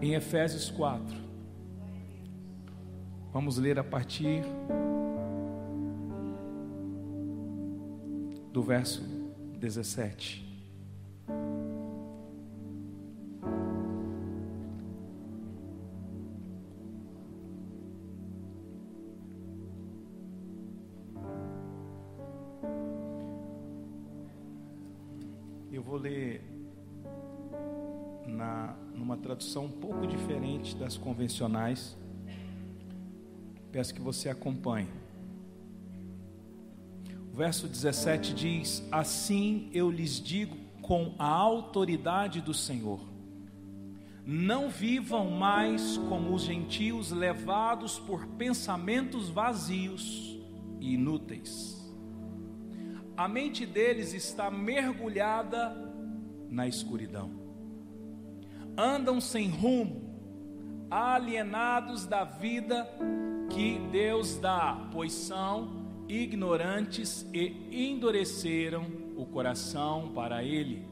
em Efésios 4. Vamos ler a partir do verso 17. Tradução um pouco diferente das convencionais. Peço que você acompanhe. O verso 17 diz: Assim eu lhes digo com a autoridade do Senhor: Não vivam mais como os gentios levados por pensamentos vazios e inúteis. A mente deles está mergulhada na escuridão. Andam sem rumo, alienados da vida que Deus dá, pois são ignorantes e endureceram o coração para ele.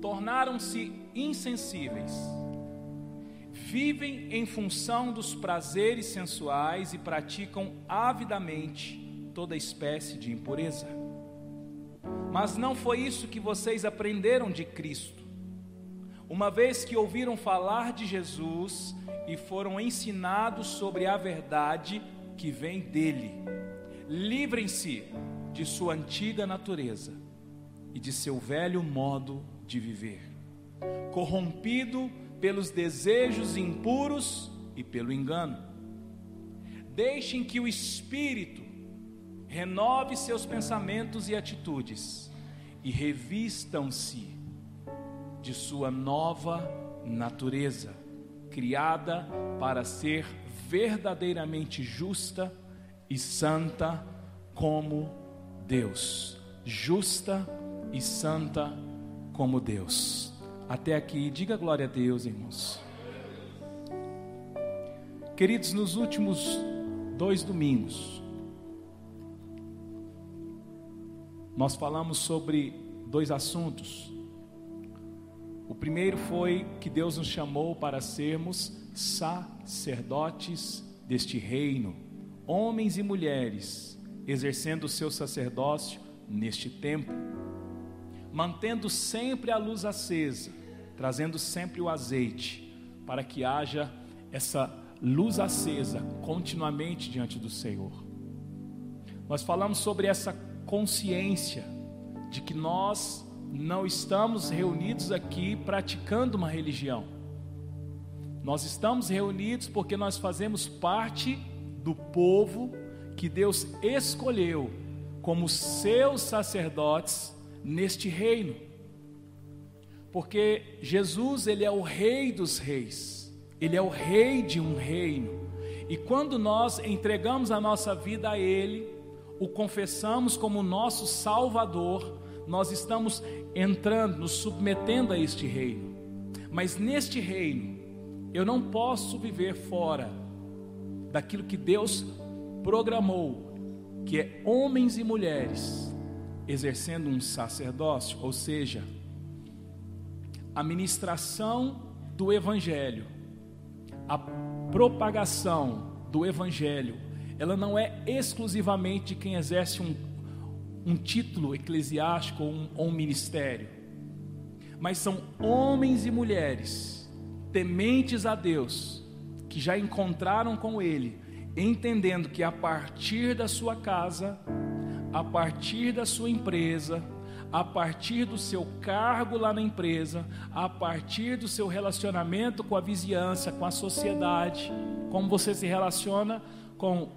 Tornaram-se insensíveis. Vivem em função dos prazeres sensuais e praticam avidamente toda espécie de impureza. Mas não foi isso que vocês aprenderam de Cristo. Uma vez que ouviram falar de Jesus e foram ensinados sobre a verdade que vem dele Livrem-se de sua antiga natureza e de seu velho modo de viver, corrompido pelos desejos impuros e pelo engano. Deixem que o Espírito renove seus pensamentos e atitudes e revistam-se de sua nova natureza, criada para ser verdadeiramente justa e santa como Deus. Justa e santa como Deus. Até aqui, diga glória a Deus, irmãos. Queridos, nos últimos dois domingos, nós falamos sobre dois assuntos. O primeiro foi que Deus nos chamou para sermos sacerdotes deste reino homens e mulheres, exercendo o seu sacerdócio neste tempo, mantendo sempre a luz acesa, trazendo sempre o azeite, para que haja essa luz acesa continuamente diante do Senhor. Nós falamos sobre essa consciência de que nós não estamos reunidos aqui praticando uma religião. Nós estamos reunidos porque nós fazemos parte do povo que Deus escolheu como seus sacerdotes neste reino. Porque Jesus, ele é o rei dos reis. Ele é o rei de um reino. E quando nós entregamos a nossa vida a ele, o confessamos como nosso salvador, nós estamos entrando, nos submetendo a este reino. Mas neste reino, eu não posso viver fora daquilo que Deus programou, que é homens e mulheres exercendo um sacerdócio, ou seja, a ministração do Evangelho, a propagação do Evangelho, ela não é exclusivamente quem exerce um, um título eclesiástico ou um, ou um ministério, mas são homens e mulheres tementes a Deus que já encontraram com Ele, entendendo que a partir da sua casa, a partir da sua empresa, a partir do seu cargo lá na empresa, a partir do seu relacionamento com a vizinhança, com a sociedade, como você se relaciona com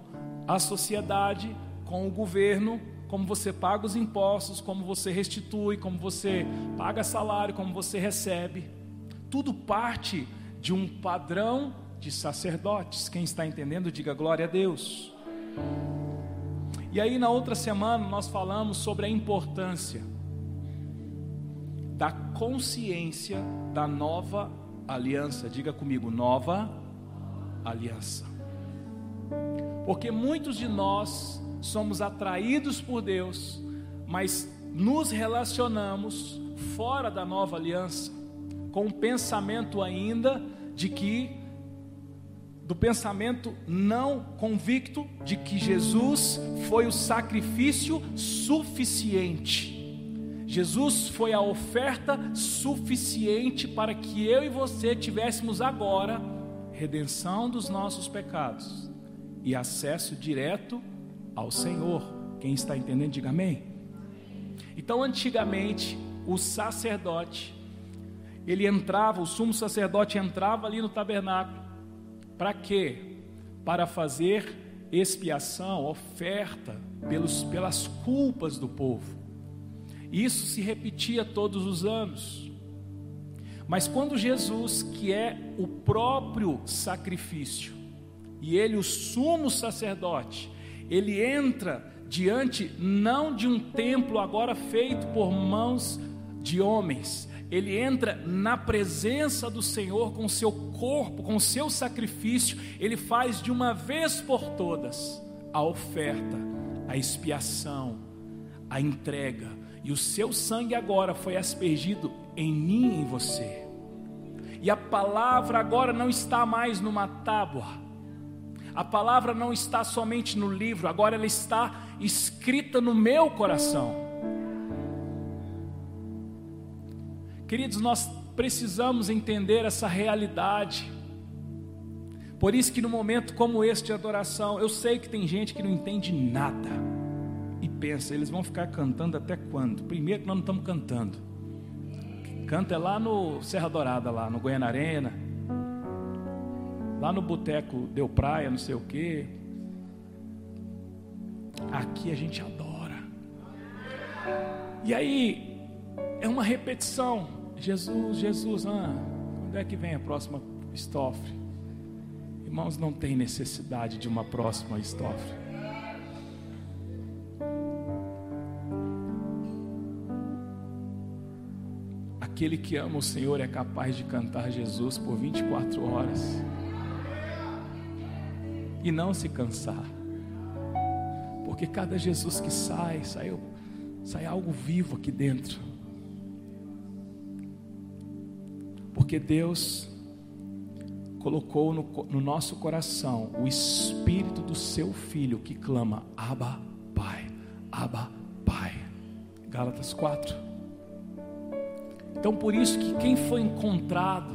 a sociedade, com o governo, como você paga os impostos, como você restitui, como você paga salário, como você recebe. Tudo parte de um padrão de sacerdotes. Quem está entendendo, diga glória a Deus. E aí, na outra semana, nós falamos sobre a importância da consciência da nova aliança. Diga comigo, nova aliança. Porque muitos de nós somos atraídos por Deus, mas nos relacionamos fora da nova aliança, com o pensamento ainda de que do pensamento não convicto de que Jesus foi o sacrifício suficiente. Jesus foi a oferta suficiente para que eu e você tivéssemos agora redenção dos nossos pecados e acesso direto ao Senhor. Quem está entendendo, diga amém. Então, antigamente, o sacerdote, ele entrava, o sumo sacerdote entrava ali no tabernáculo, para quê? Para fazer expiação, oferta pelos, pelas culpas do povo. Isso se repetia todos os anos. Mas quando Jesus, que é o próprio sacrifício, e ele o sumo sacerdote, ele entra diante não de um templo agora feito por mãos de homens, ele entra na presença do Senhor com seu corpo, com seu sacrifício, ele faz de uma vez por todas a oferta, a expiação, a entrega, e o seu sangue agora foi aspergido em mim e em você. E a palavra agora não está mais numa tábua, a palavra não está somente no livro, agora ela está escrita no meu coração. Queridos, nós precisamos entender essa realidade. Por isso que no momento como este de adoração, eu sei que tem gente que não entende nada e pensa, eles vão ficar cantando até quando? Primeiro que nós não estamos cantando. Canta é lá no Serra Dourada, lá no Goiânia Arena Lá no boteco deu praia, não sei o quê. Aqui a gente adora. E aí é uma repetição. Jesus, Jesus, ah, quando é que vem a próxima estofre? Irmãos, não tem necessidade de uma próxima estofre. Aquele que ama o Senhor é capaz de cantar Jesus por 24 horas e não se cansar. Porque cada Jesus que sai, sai, sai algo vivo aqui dentro. Porque Deus colocou no, no nosso coração o espírito do seu filho que clama: Abba, Pai, Abba, Pai. Gálatas 4. Então, por isso que quem foi encontrado,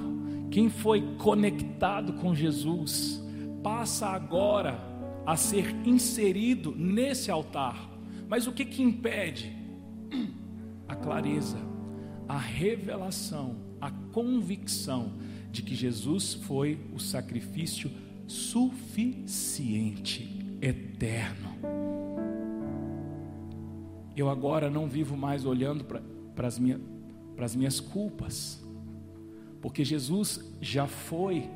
quem foi conectado com Jesus, passa agora a ser inserido nesse altar. Mas o que que impede? A clareza, a revelação, a convicção de que Jesus foi o sacrifício suficiente, eterno. Eu agora não vivo mais olhando para as minha, minhas culpas, porque Jesus já foi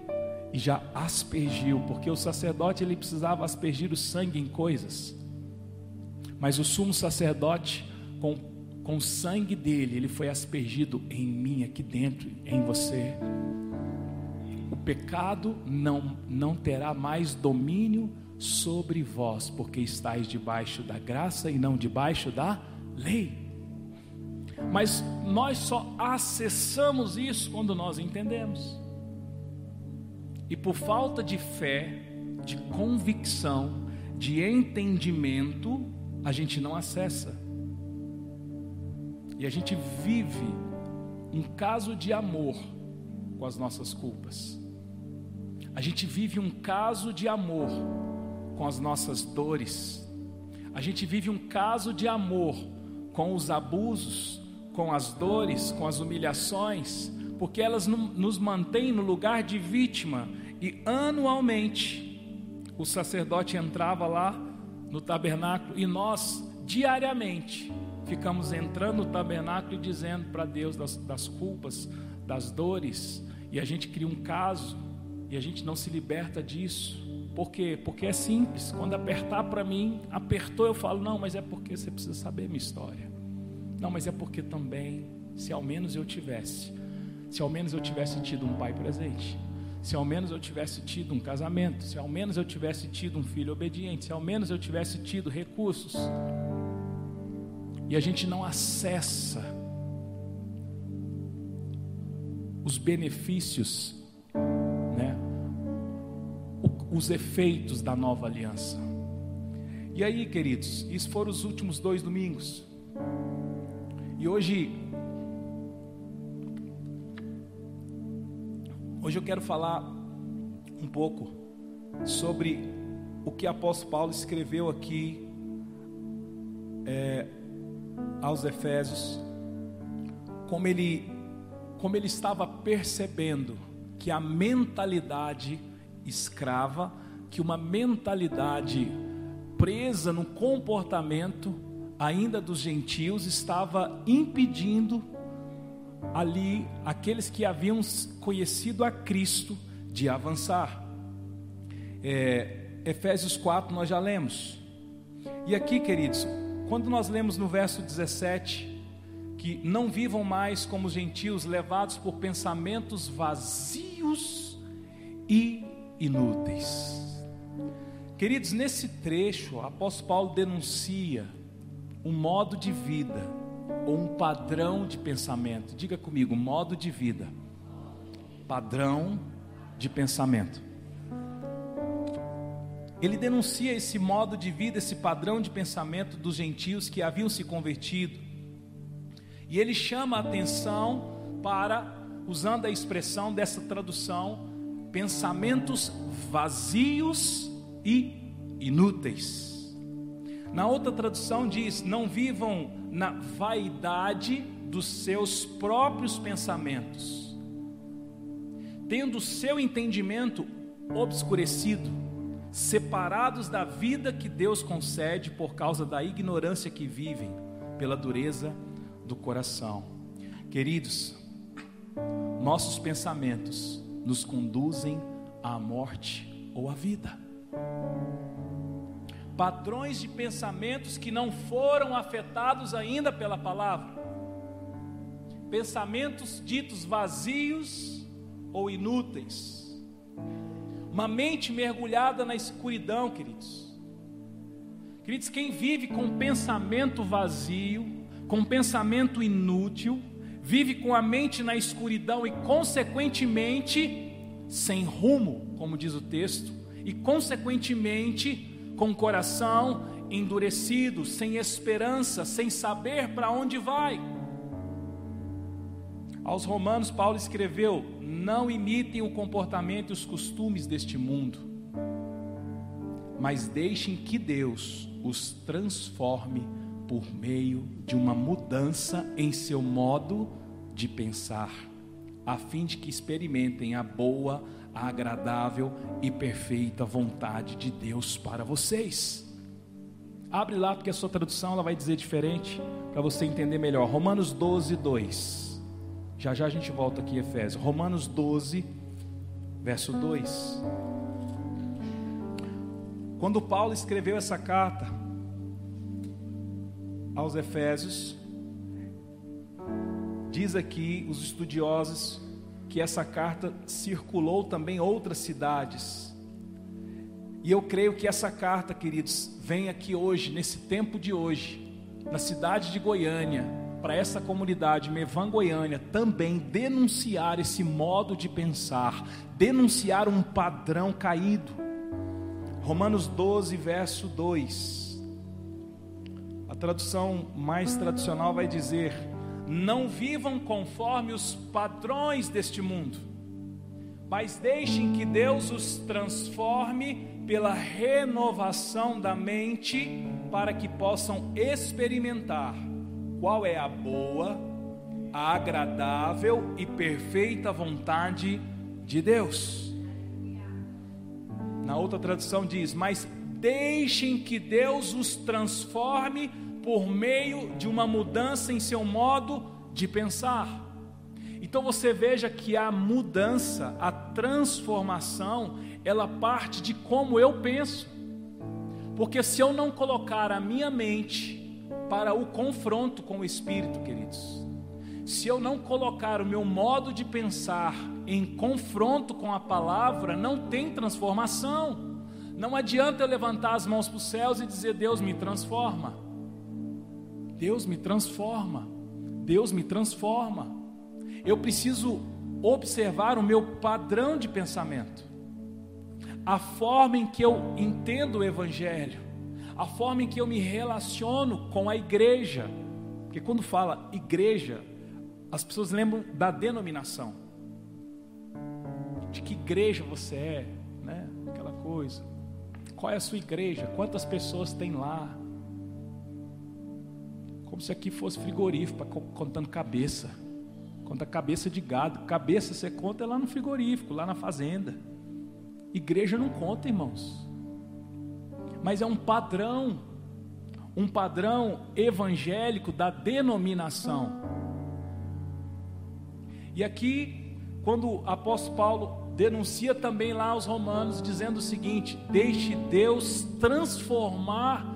e já aspergiu, porque o sacerdote ele precisava aspergir o sangue em coisas. Mas o sumo sacerdote com com o sangue dele, ele foi aspergido em mim aqui dentro, em você. O pecado não não terá mais domínio sobre vós, porque estáis debaixo da graça e não debaixo da lei. Mas nós só acessamos isso quando nós entendemos. E por falta de fé, de convicção, de entendimento, a gente não acessa. E a gente vive um caso de amor com as nossas culpas. A gente vive um caso de amor com as nossas dores. A gente vive um caso de amor com os abusos, com as dores, com as humilhações, porque elas nos mantêm no lugar de vítima e anualmente o sacerdote entrava lá no tabernáculo e nós diariamente ficamos entrando no tabernáculo e dizendo para Deus das, das culpas, das dores, e a gente cria um caso e a gente não se liberta disso. Por quê? Porque é simples. Quando apertar para mim, apertou, eu falo, não, mas é porque você precisa saber minha história. Não, mas é porque também, se ao menos eu tivesse, se ao menos eu tivesse tido um pai presente, se ao menos eu tivesse tido um casamento, se ao menos eu tivesse tido um filho obediente, se ao menos eu tivesse tido recursos. E a gente não acessa os benefícios os efeitos da nova aliança. E aí, queridos, isso foram os últimos dois domingos. E hoje, hoje eu quero falar um pouco sobre o que o apóstolo Paulo escreveu aqui é, aos Efésios, como ele, como ele estava percebendo que a mentalidade escrava, que uma mentalidade presa no comportamento ainda dos gentios estava impedindo ali aqueles que haviam conhecido a Cristo de avançar. É, Efésios 4 nós já lemos. E aqui, queridos, quando nós lemos no verso 17 que não vivam mais como gentios levados por pensamentos vazios e inúteis. Queridos, nesse trecho, o apóstolo Paulo denuncia um modo de vida ou um padrão de pensamento. Diga comigo, modo de vida. Padrão de pensamento. Ele denuncia esse modo de vida, esse padrão de pensamento dos gentios que haviam se convertido. E ele chama a atenção para, usando a expressão dessa tradução, pensamentos vazios e inúteis. Na outra tradução diz: não vivam na vaidade dos seus próprios pensamentos, tendo seu entendimento obscurecido, separados da vida que Deus concede por causa da ignorância que vivem, pela dureza do coração. Queridos, nossos pensamentos nos conduzem à morte ou à vida. Padrões de pensamentos que não foram afetados ainda pela palavra. Pensamentos ditos vazios ou inúteis. Uma mente mergulhada na escuridão, queridos. Queridos, quem vive com pensamento vazio, com pensamento inútil, vive com a mente na escuridão e, consequentemente, sem rumo, como diz o texto, e, consequentemente, com o coração endurecido, sem esperança, sem saber para onde vai. Aos Romanos, Paulo escreveu: Não imitem o comportamento e os costumes deste mundo, mas deixem que Deus os transforme por meio de uma mudança em seu modo de pensar, a fim de que experimentem a boa, a agradável e perfeita vontade de Deus para vocês. Abre lá, porque a sua tradução ela vai dizer diferente, para você entender melhor. Romanos 12, 2. Já já a gente volta aqui, Efésios. Romanos 12, verso 2. Quando Paulo escreveu essa carta, aos Efésios, diz aqui os estudiosos que essa carta circulou também outras cidades. E eu creio que essa carta, queridos, vem aqui hoje, nesse tempo de hoje, na cidade de Goiânia, para essa comunidade Mevan Goiânia, também denunciar esse modo de pensar, denunciar um padrão caído. Romanos 12, verso 2 tradução mais tradicional vai dizer: não vivam conforme os padrões deste mundo, mas deixem que Deus os transforme pela renovação da mente, para que possam experimentar qual é a boa, a agradável e perfeita vontade de Deus. Na outra tradução diz: Mas deixem que Deus os transforme por meio de uma mudança em seu modo de pensar. Então você veja que a mudança, a transformação, ela parte de como eu penso. Porque se eu não colocar a minha mente para o confronto com o Espírito, queridos, se eu não colocar o meu modo de pensar em confronto com a palavra, não tem transformação. Não adianta eu levantar as mãos para os céus e dizer: Deus me transforma. Deus me transforma. Deus me transforma. Eu preciso observar o meu padrão de pensamento. a forma em que eu entendo o Evangelho, a forma em que eu me relaciono com a igreja. Porque quando fala igreja, as pessoas lembram da denominação, de que igreja você é, né? Aquela coisa. Qual é a sua igreja? Quantas pessoas tem lá? Como se aqui fosse frigorífico, contando cabeça. Conta cabeça de gado. Cabeça você conta lá no frigorífico, lá na fazenda. Igreja não conta, irmãos. Mas é um padrão, um padrão evangélico da denominação. E aqui, quando o apóstolo Paulo denuncia também lá aos romanos, dizendo o seguinte: deixe Deus transformar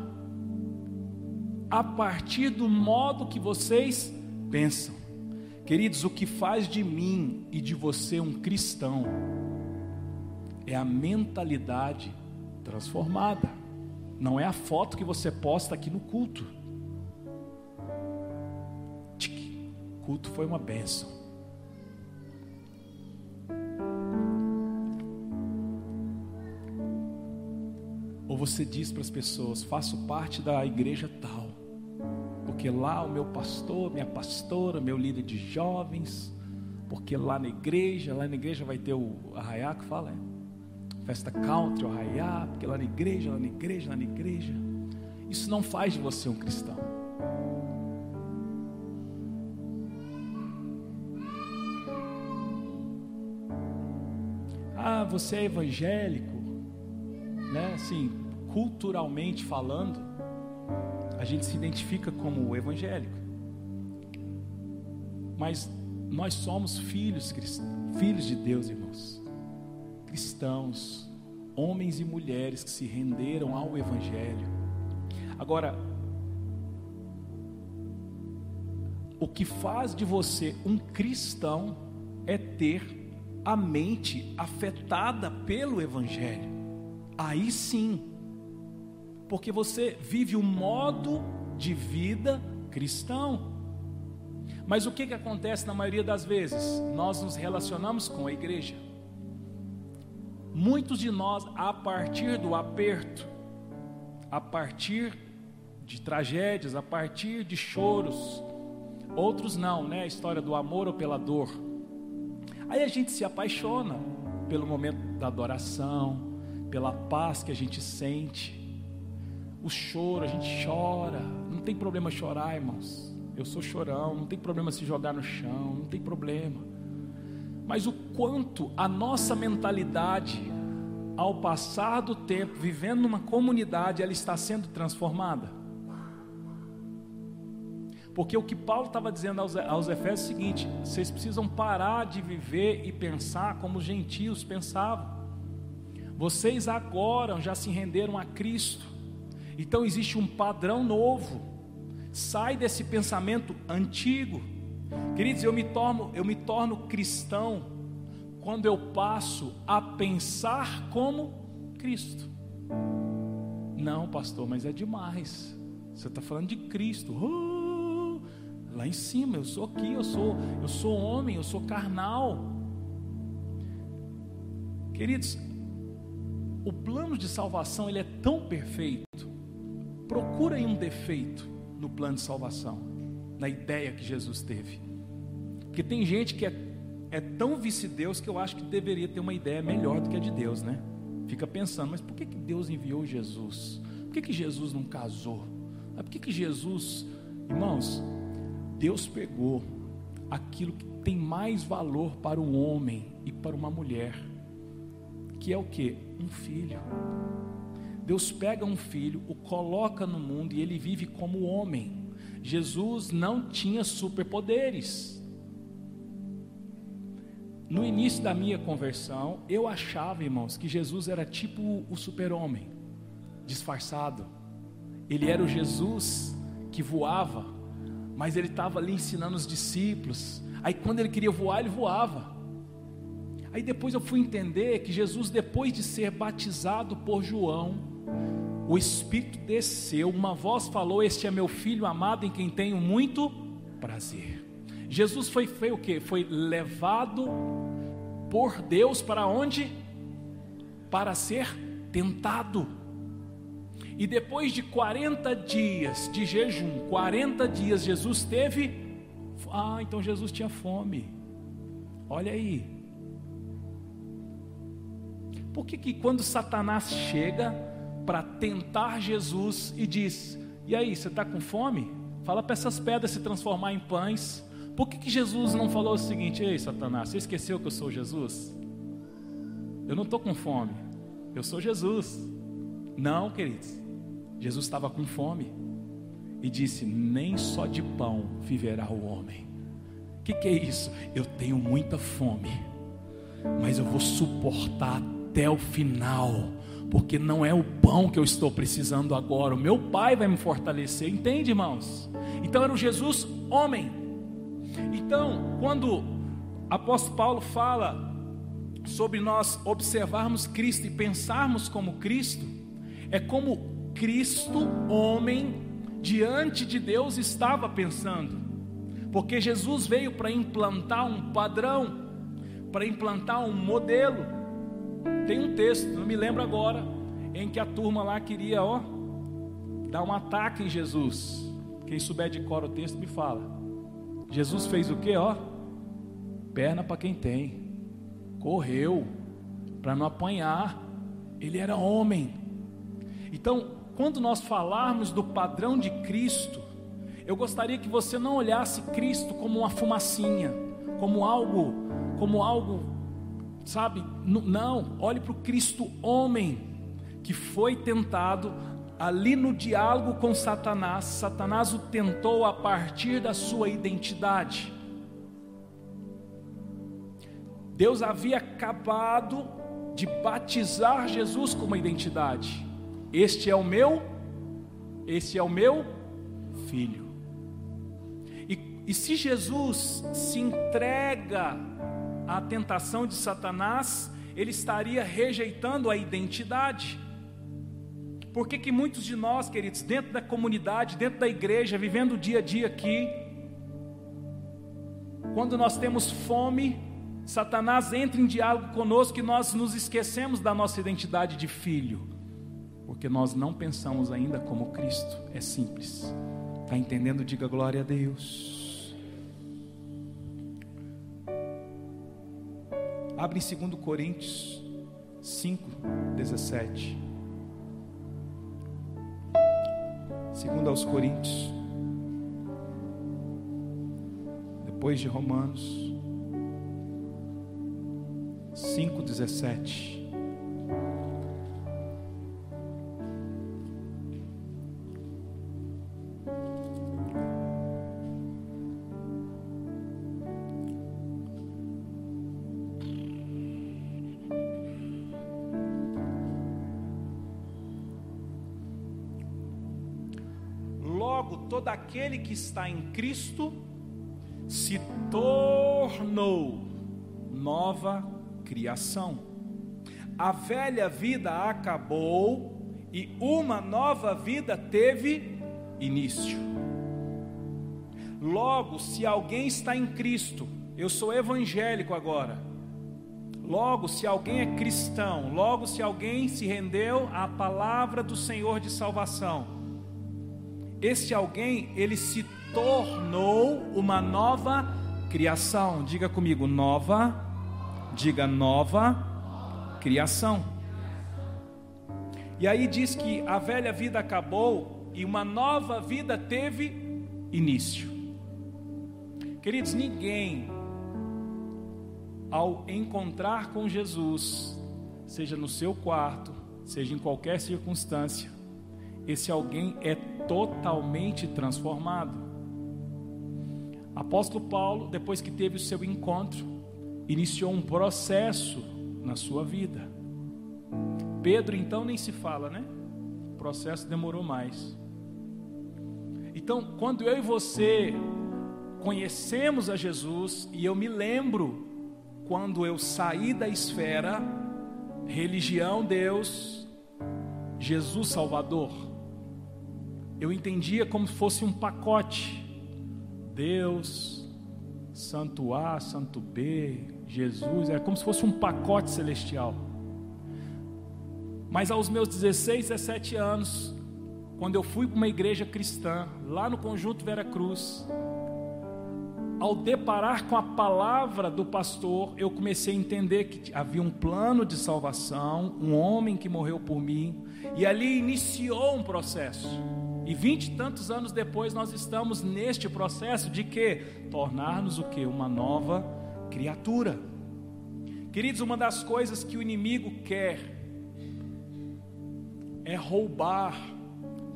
a partir do modo que vocês pensam. Queridos, o que faz de mim e de você um cristão é a mentalidade transformada. Não é a foto que você posta aqui no culto. Tic, culto foi uma bênção. Ou você diz para as pessoas: faço parte da igreja tal, porque lá o meu pastor, minha pastora, meu líder de jovens, porque lá na igreja, lá na igreja vai ter o arraiá que fala, é? festa country, o arraiá, porque lá na igreja, lá na igreja, lá na igreja. Isso não faz de você um cristão. Ah, você é evangélico, né? Assim, culturalmente falando, a gente se identifica como evangélico. Mas nós somos filhos, filhos de Deus, irmãos cristãos, homens e mulheres que se renderam ao Evangelho. Agora, o que faz de você um cristão é ter a mente afetada pelo Evangelho. Aí sim, porque você vive um modo de vida cristão. Mas o que, que acontece na maioria das vezes? Nós nos relacionamos com a igreja. Muitos de nós, a partir do aperto, a partir de tragédias, a partir de choros, outros não, né? A história do amor ou pela dor. Aí a gente se apaixona pelo momento da adoração, pela paz que a gente sente, o choro, a gente chora, não tem problema chorar, irmãos. Eu sou chorão, não tem problema se jogar no chão, não tem problema mas o quanto a nossa mentalidade, ao passar do tempo, vivendo numa comunidade, ela está sendo transformada. Porque o que Paulo estava dizendo aos, aos Efésios é o seguinte: vocês precisam parar de viver e pensar como os gentios pensavam. Vocês agora já se renderam a Cristo, então existe um padrão novo. Sai desse pensamento antigo Queridos, eu me torno, eu me torno cristão quando eu passo a pensar como Cristo. Não, pastor, mas é demais. Você está falando de Cristo. Uh, lá em cima, eu sou aqui, eu sou, eu sou homem, eu sou carnal. Queridos, o plano de salvação ele é tão perfeito. Procura um defeito no plano de salvação na ideia que Jesus teve. Porque tem gente que é, é tão vice-deus que eu acho que deveria ter uma ideia melhor do que a de Deus, né? Fica pensando, mas por que, que Deus enviou Jesus? Por que, que Jesus não casou? Por que, que Jesus, irmãos, Deus pegou aquilo que tem mais valor para um homem e para uma mulher, que é o que? Um filho. Deus pega um filho, o coloca no mundo e ele vive como homem. Jesus não tinha superpoderes. No início da minha conversão, eu achava, irmãos, que Jesus era tipo o super-homem, disfarçado. Ele era o Jesus que voava, mas ele estava ali ensinando os discípulos. Aí quando ele queria voar, ele voava. Aí depois eu fui entender que Jesus, depois de ser batizado por João, o Espírito desceu, uma voz falou: Este é meu filho amado em quem tenho muito prazer. Jesus foi, foi o que? Foi levado por Deus para onde? para ser tentado. E depois de 40 dias de jejum, 40 dias Jesus teve. Ah, então Jesus tinha fome. Olha aí. Por que, que quando Satanás chega para tentar Jesus e diz: E aí, você está com fome? Fala para essas pedras se transformar em pães. Por que, que Jesus não falou o seguinte: Ei, Satanás, você esqueceu que eu sou Jesus? Eu não estou com fome, eu sou Jesus. Não, queridos. Jesus estava com fome e disse: Nem só de pão viverá o homem. O que, que é isso? Eu tenho muita fome, mas eu vou suportar até o final, porque não é o pão que eu estou precisando agora, o meu Pai vai me fortalecer, entende, irmãos? Então era o Jesus homem. Então, quando apóstolo Paulo fala sobre nós observarmos Cristo e pensarmos como Cristo, é como Cristo, homem, diante de Deus estava pensando, porque Jesus veio para implantar um padrão, para implantar um modelo. Tem um texto, não me lembro agora, em que a turma lá queria, ó, dar um ataque em Jesus. Quem souber de cor o texto me fala. Jesus fez o que, ó? Perna para quem tem. Correu para não apanhar. Ele era homem. Então, quando nós falarmos do padrão de Cristo, eu gostaria que você não olhasse Cristo como uma fumacinha, como algo, como algo, sabe? Não, olhe para o Cristo homem que foi tentado ali no diálogo com Satanás. Satanás o tentou a partir da sua identidade. Deus havia acabado de batizar Jesus com uma identidade. Este é o meu, este é o meu filho. E, e se Jesus se entrega à tentação de Satanás, ele estaria rejeitando a identidade. Por que, que muitos de nós, queridos, dentro da comunidade, dentro da igreja, vivendo o dia a dia aqui, quando nós temos fome, Satanás entra em diálogo conosco e nós nos esquecemos da nossa identidade de filho porque nós não pensamos ainda como Cristo. É simples. Está entendendo? Diga glória a Deus. Abre em 2 Coríntios 5, 17. 2 aos Coríntios. Depois de Romanos 5, 17. Aquele que está em Cristo se tornou nova criação. A velha vida acabou e uma nova vida teve início. Logo, se alguém está em Cristo, eu sou evangélico agora. Logo, se alguém é cristão, logo, se alguém se rendeu à palavra do Senhor de salvação, este alguém, ele se tornou uma nova criação. Diga comigo, nova. Diga nova criação. E aí diz que a velha vida acabou e uma nova vida teve início. Queridos, ninguém ao encontrar com Jesus, seja no seu quarto, seja em qualquer circunstância, esse alguém é totalmente transformado. Apóstolo Paulo, depois que teve o seu encontro, iniciou um processo na sua vida. Pedro, então, nem se fala, né? O processo demorou mais. Então, quando eu e você conhecemos a Jesus, e eu me lembro quando eu saí da esfera religião, Deus, Jesus Salvador, eu entendia como se fosse um pacote. Deus, Santo A, Santo B, Jesus, era como se fosse um pacote celestial. Mas aos meus 16, 17 anos, quando eu fui para uma igreja cristã, lá no Conjunto Vera Cruz, ao deparar com a palavra do pastor, eu comecei a entender que havia um plano de salvação, um homem que morreu por mim, e ali iniciou um processo. E vinte e tantos anos depois nós estamos neste processo de que tornar-nos o que uma nova criatura. Queridos, uma das coisas que o inimigo quer é roubar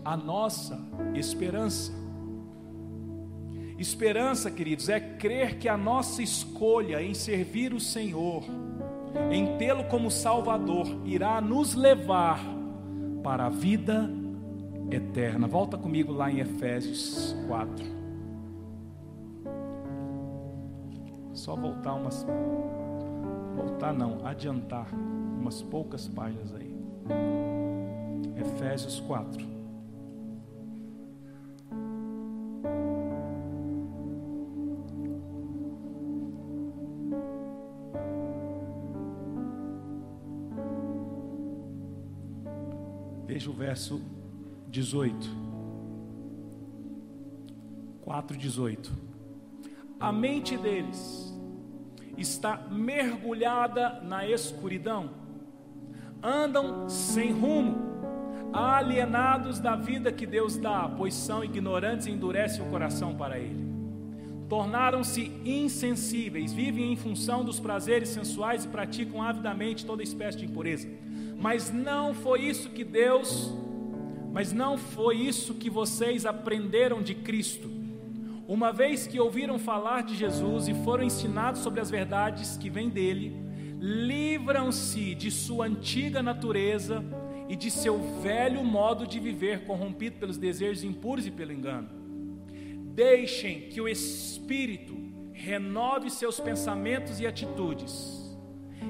a nossa esperança. Esperança, queridos, é crer que a nossa escolha em servir o Senhor, em tê-lo como Salvador, irá nos levar para a vida eterna. Volta comigo lá em Efésios 4. Só voltar umas. Voltar não, adiantar umas poucas páginas aí. Efésios 4. Veja o verso 18. 4:18. A mente deles está mergulhada na escuridão. Andam sem rumo, alienados da vida que Deus dá, pois são ignorantes e endurecem o coração para ele. Tornaram-se insensíveis, vivem em função dos prazeres sensuais e praticam avidamente toda espécie de impureza. Mas não foi isso que Deus, mas não foi isso que vocês aprenderam de Cristo. Uma vez que ouviram falar de Jesus e foram ensinados sobre as verdades que vêm dele, livram-se de sua antiga natureza e de seu velho modo de viver corrompido pelos desejos impuros e pelo engano. Deixem que o Espírito renove seus pensamentos e atitudes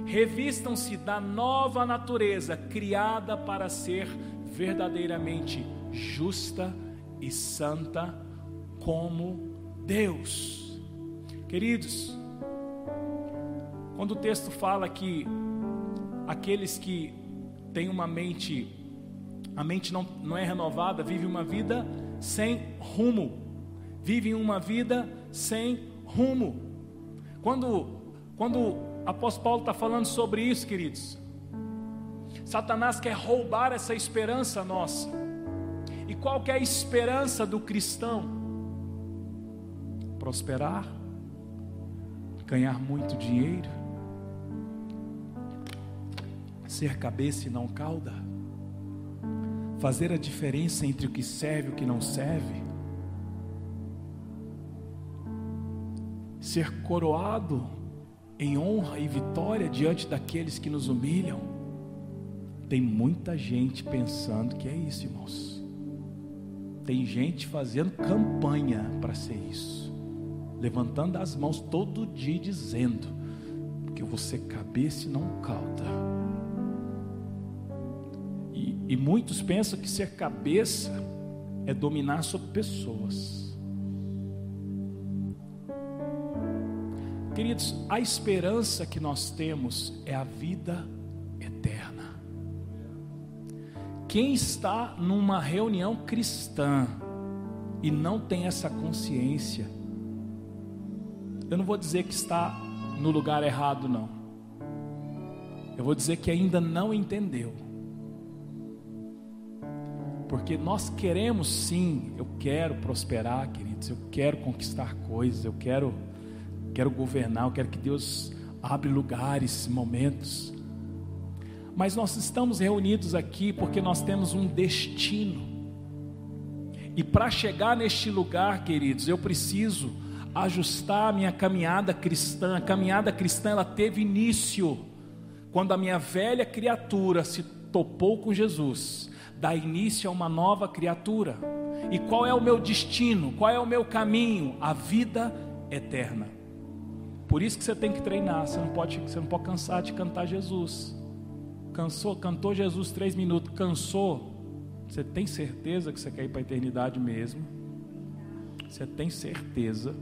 revistam-se da nova natureza criada para ser verdadeiramente justa e santa como Deus. Queridos, quando o texto fala que aqueles que têm uma mente, a mente não, não é renovada, vivem uma vida sem rumo, vivem uma vida sem rumo. Quando, quando apóstolo Paulo está falando sobre isso, queridos. Satanás quer roubar essa esperança nossa. E qual é a esperança do cristão? Prosperar, ganhar muito dinheiro, ser cabeça e não cauda, fazer a diferença entre o que serve e o que não serve, ser coroado em honra e vitória diante daqueles que nos humilham. Tem muita gente pensando que é isso, irmãos. Tem gente fazendo campanha para ser isso, levantando as mãos todo dia dizendo que eu vou ser cabeça e não cauda. E, e muitos pensam que ser cabeça é dominar sobre pessoas. Queridos, a esperança que nós temos é a vida Quem está numa reunião cristã e não tem essa consciência, eu não vou dizer que está no lugar errado, não. Eu vou dizer que ainda não entendeu. Porque nós queremos sim, eu quero prosperar, queridos, eu quero conquistar coisas, eu quero quero governar, eu quero que Deus abra lugares, momentos. Mas nós estamos reunidos aqui porque nós temos um destino. E para chegar neste lugar, queridos, eu preciso ajustar a minha caminhada cristã. A caminhada cristã ela teve início quando a minha velha criatura se topou com Jesus. Dá início a uma nova criatura. E qual é o meu destino? Qual é o meu caminho? A vida eterna. Por isso que você tem que treinar. Você não pode, você não pode cansar de cantar Jesus. Cansou, cantou Jesus três minutos, cansou. Você tem certeza que você quer ir para a eternidade mesmo? Você tem certeza?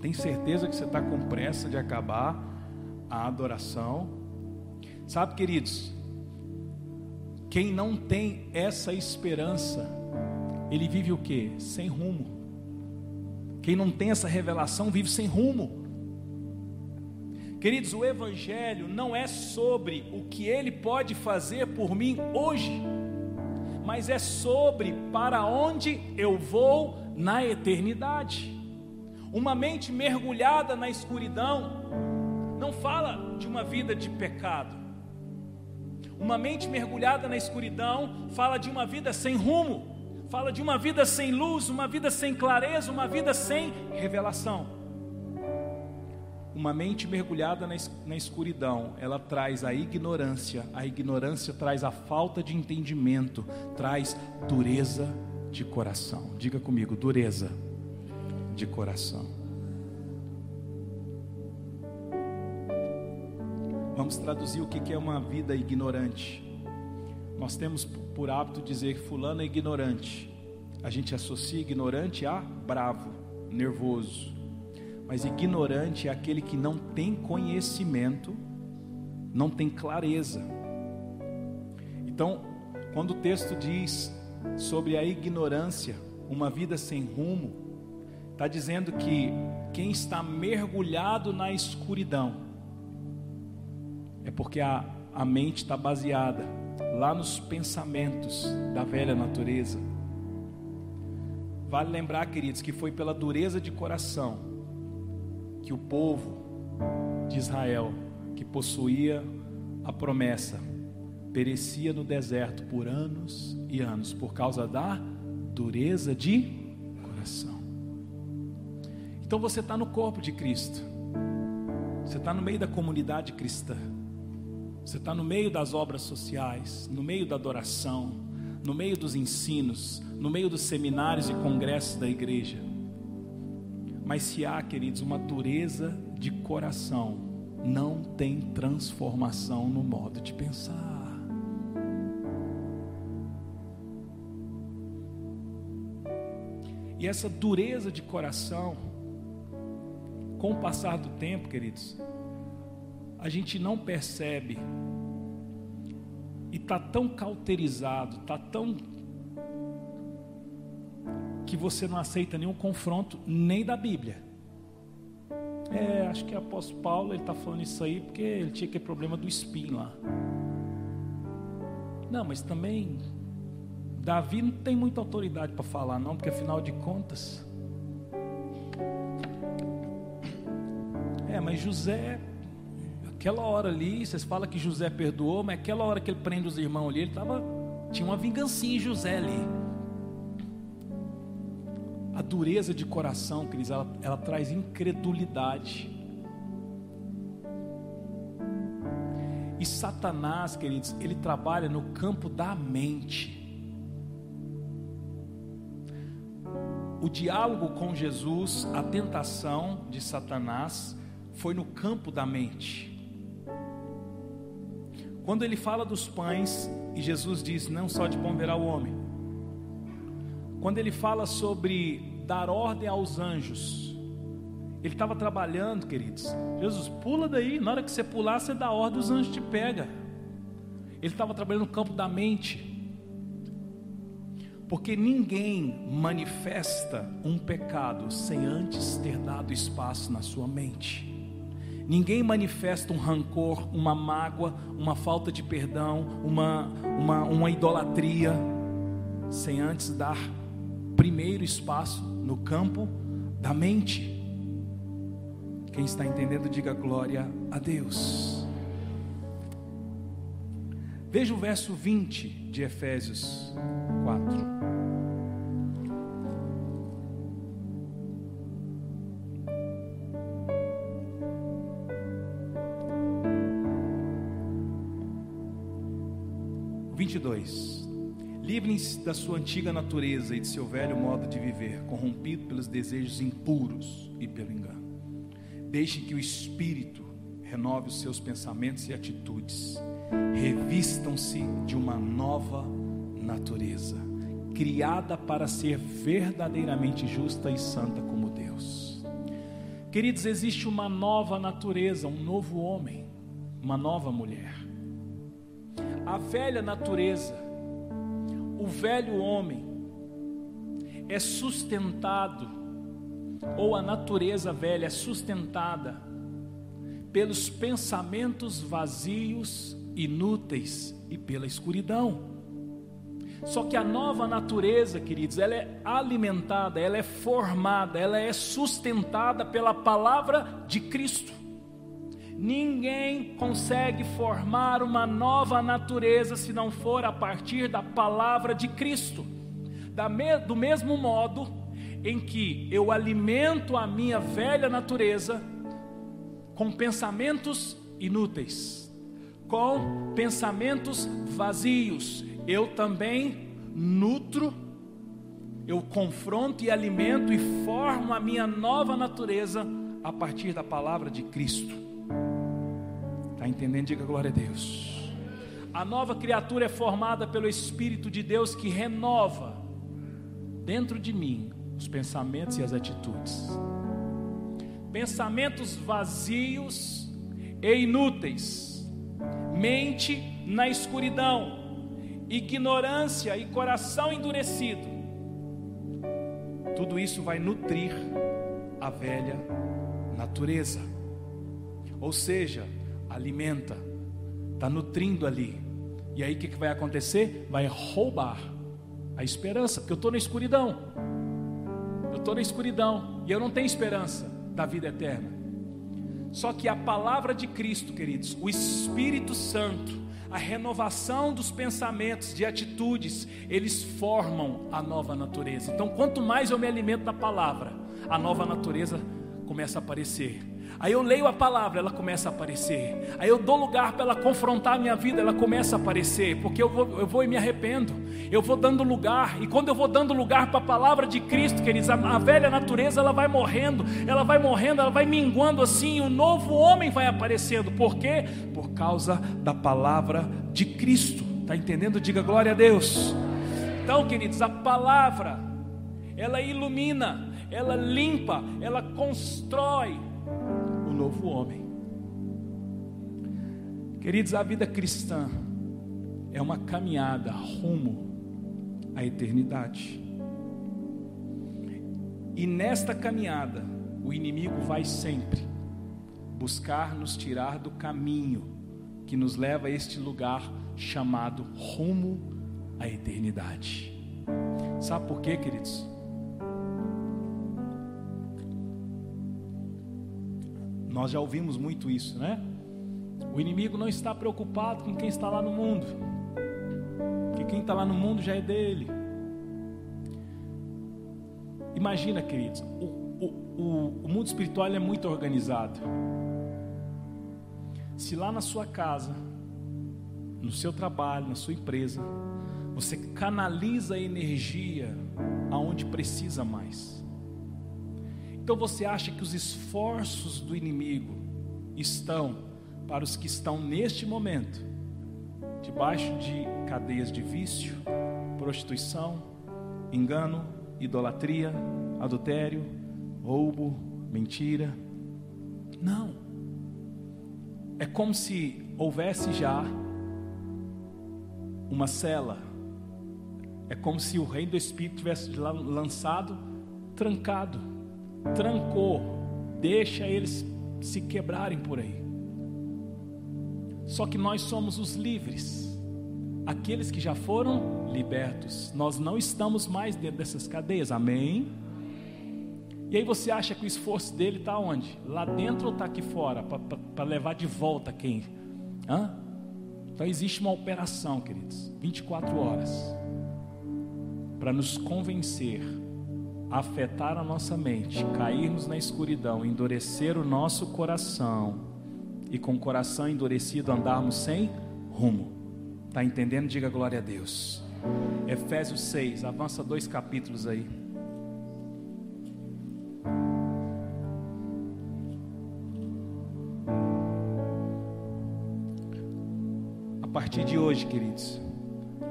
Tem certeza que você está com pressa de acabar a adoração? Sabe, queridos, Quem não tem essa esperança, ele vive o que? Sem rumo. Quem não tem essa revelação vive sem rumo. Queridos, o Evangelho não é sobre o que Ele pode fazer por mim hoje, mas é sobre para onde eu vou na eternidade. Uma mente mergulhada na escuridão não fala de uma vida de pecado. Uma mente mergulhada na escuridão fala de uma vida sem rumo, fala de uma vida sem luz, uma vida sem clareza, uma vida sem revelação. Uma mente mergulhada na escuridão, ela traz a ignorância, a ignorância traz a falta de entendimento, traz dureza de coração. Diga comigo, dureza de coração. Vamos traduzir o que é uma vida ignorante. Nós temos por hábito dizer que fulano é ignorante. A gente associa ignorante a bravo, nervoso. Mas ignorante é aquele que não tem conhecimento, não tem clareza. Então, quando o texto diz sobre a ignorância, uma vida sem rumo, está dizendo que quem está mergulhado na escuridão é porque a, a mente está baseada lá nos pensamentos da velha natureza. Vale lembrar, queridos, que foi pela dureza de coração que o povo de Israel, que possuía a promessa, perecia no deserto por anos e anos por causa da dureza de coração. Então você está no corpo de Cristo, você está no meio da comunidade cristã, você está no meio das obras sociais, no meio da adoração, no meio dos ensinos, no meio dos seminários e congressos da igreja. Mas se há, queridos, uma dureza de coração, não tem transformação no modo de pensar. E essa dureza de coração, com o passar do tempo, queridos, a gente não percebe e está tão cauterizado, está tão que você não aceita nenhum confronto nem da Bíblia. É, acho que o apóstolo Paulo ele está falando isso aí porque ele tinha aquele problema do espinho lá. Não, mas também Davi não tem muita autoridade para falar, não, porque afinal de contas. É, mas José, aquela hora ali, vocês falam que José perdoou, mas aquela hora que ele prende os irmãos ali, ele tava, tinha uma vingancinha em José ali dureza de coração, queridos, ela, ela traz incredulidade. E Satanás, queridos, ele trabalha no campo da mente. O diálogo com Jesus, a tentação de Satanás, foi no campo da mente. Quando ele fala dos pães, e Jesus diz: Não só de pão verá o homem. Quando ele fala sobre dar ordem aos anjos. Ele estava trabalhando, queridos. Jesus, pula daí. Na hora que você pular, você dá ordem, os anjos te pegam. Ele estava trabalhando no campo da mente. Porque ninguém manifesta um pecado sem antes ter dado espaço na sua mente. Ninguém manifesta um rancor, uma mágoa, uma falta de perdão, uma, uma, uma idolatria, sem antes dar primeiro espaço no campo da mente. Quem está entendendo, diga glória a Deus. Veja o verso 20 de Efésios 4. Vinte e dois. Livrem-se da sua antiga natureza e de seu velho modo de viver, corrompido pelos desejos impuros e pelo engano. Deixe que o Espírito renove os seus pensamentos e atitudes. Revistam-se de uma nova natureza, criada para ser verdadeiramente justa e santa como Deus. Queridos, existe uma nova natureza, um novo homem, uma nova mulher. A velha natureza o velho homem é sustentado, ou a natureza velha é sustentada pelos pensamentos vazios, inúteis e pela escuridão. Só que a nova natureza, queridos, ela é alimentada, ela é formada, ela é sustentada pela palavra de Cristo. Ninguém consegue formar uma nova natureza se não for a partir da palavra de Cristo. do mesmo modo em que eu alimento a minha velha natureza com pensamentos inúteis, com pensamentos vazios, eu também nutro, eu confronto e alimento e formo a minha nova natureza a partir da palavra de Cristo. Está entendendo? Diga glória a Deus. A nova criatura é formada pelo Espírito de Deus que renova dentro de mim os pensamentos e as atitudes. Pensamentos vazios e inúteis, mente na escuridão, ignorância e coração endurecido. Tudo isso vai nutrir a velha natureza. Ou seja, alimenta, está nutrindo ali. E aí o que, que vai acontecer? Vai roubar a esperança, porque eu estou na escuridão. Eu estou na escuridão e eu não tenho esperança da vida eterna. Só que a palavra de Cristo, queridos, o Espírito Santo, a renovação dos pensamentos, de atitudes, eles formam a nova natureza. Então, quanto mais eu me alimento da palavra, a nova natureza começa a aparecer. Aí eu leio a palavra, ela começa a aparecer. Aí eu dou lugar para ela confrontar a minha vida, ela começa a aparecer. Porque eu vou, eu vou e me arrependo. Eu vou dando lugar. E quando eu vou dando lugar para a palavra de Cristo, queridos, a, a velha natureza ela vai morrendo, ela vai morrendo, ela vai minguando assim. O novo homem vai aparecendo. Por quê? Por causa da palavra de Cristo. Está entendendo? Diga glória a Deus. Então, queridos, a palavra, ela ilumina, ela limpa, ela constrói novo homem. Queridos, a vida cristã é uma caminhada rumo à eternidade. E nesta caminhada, o inimigo vai sempre buscar nos tirar do caminho que nos leva a este lugar chamado rumo à eternidade. Sabe por quê, queridos? Nós já ouvimos muito isso, né? O inimigo não está preocupado com quem está lá no mundo, que quem está lá no mundo já é dele. Imagina, queridos, o, o, o, o mundo espiritual é muito organizado. Se lá na sua casa, no seu trabalho, na sua empresa, você canaliza a energia aonde precisa mais. Então você acha que os esforços do inimigo estão para os que estão neste momento debaixo de cadeias de vício, prostituição, engano, idolatria, adultério, roubo, mentira? Não. É como se houvesse já uma cela. É como se o reino do Espírito tivesse lançado, trancado trancou, deixa eles se quebrarem por aí. Só que nós somos os livres, aqueles que já foram libertos. Nós não estamos mais dentro dessas cadeias, amém? E aí você acha que o esforço dele está onde? Lá dentro ou está aqui fora? Para levar de volta quem? Hã? Então existe uma operação, queridos, 24 horas, para nos convencer afetar a nossa mente, cairmos na escuridão, endurecer o nosso coração e com o coração endurecido andarmos sem rumo. Está entendendo? Diga glória a Deus. Efésios 6, avança dois capítulos aí. A partir de hoje, queridos,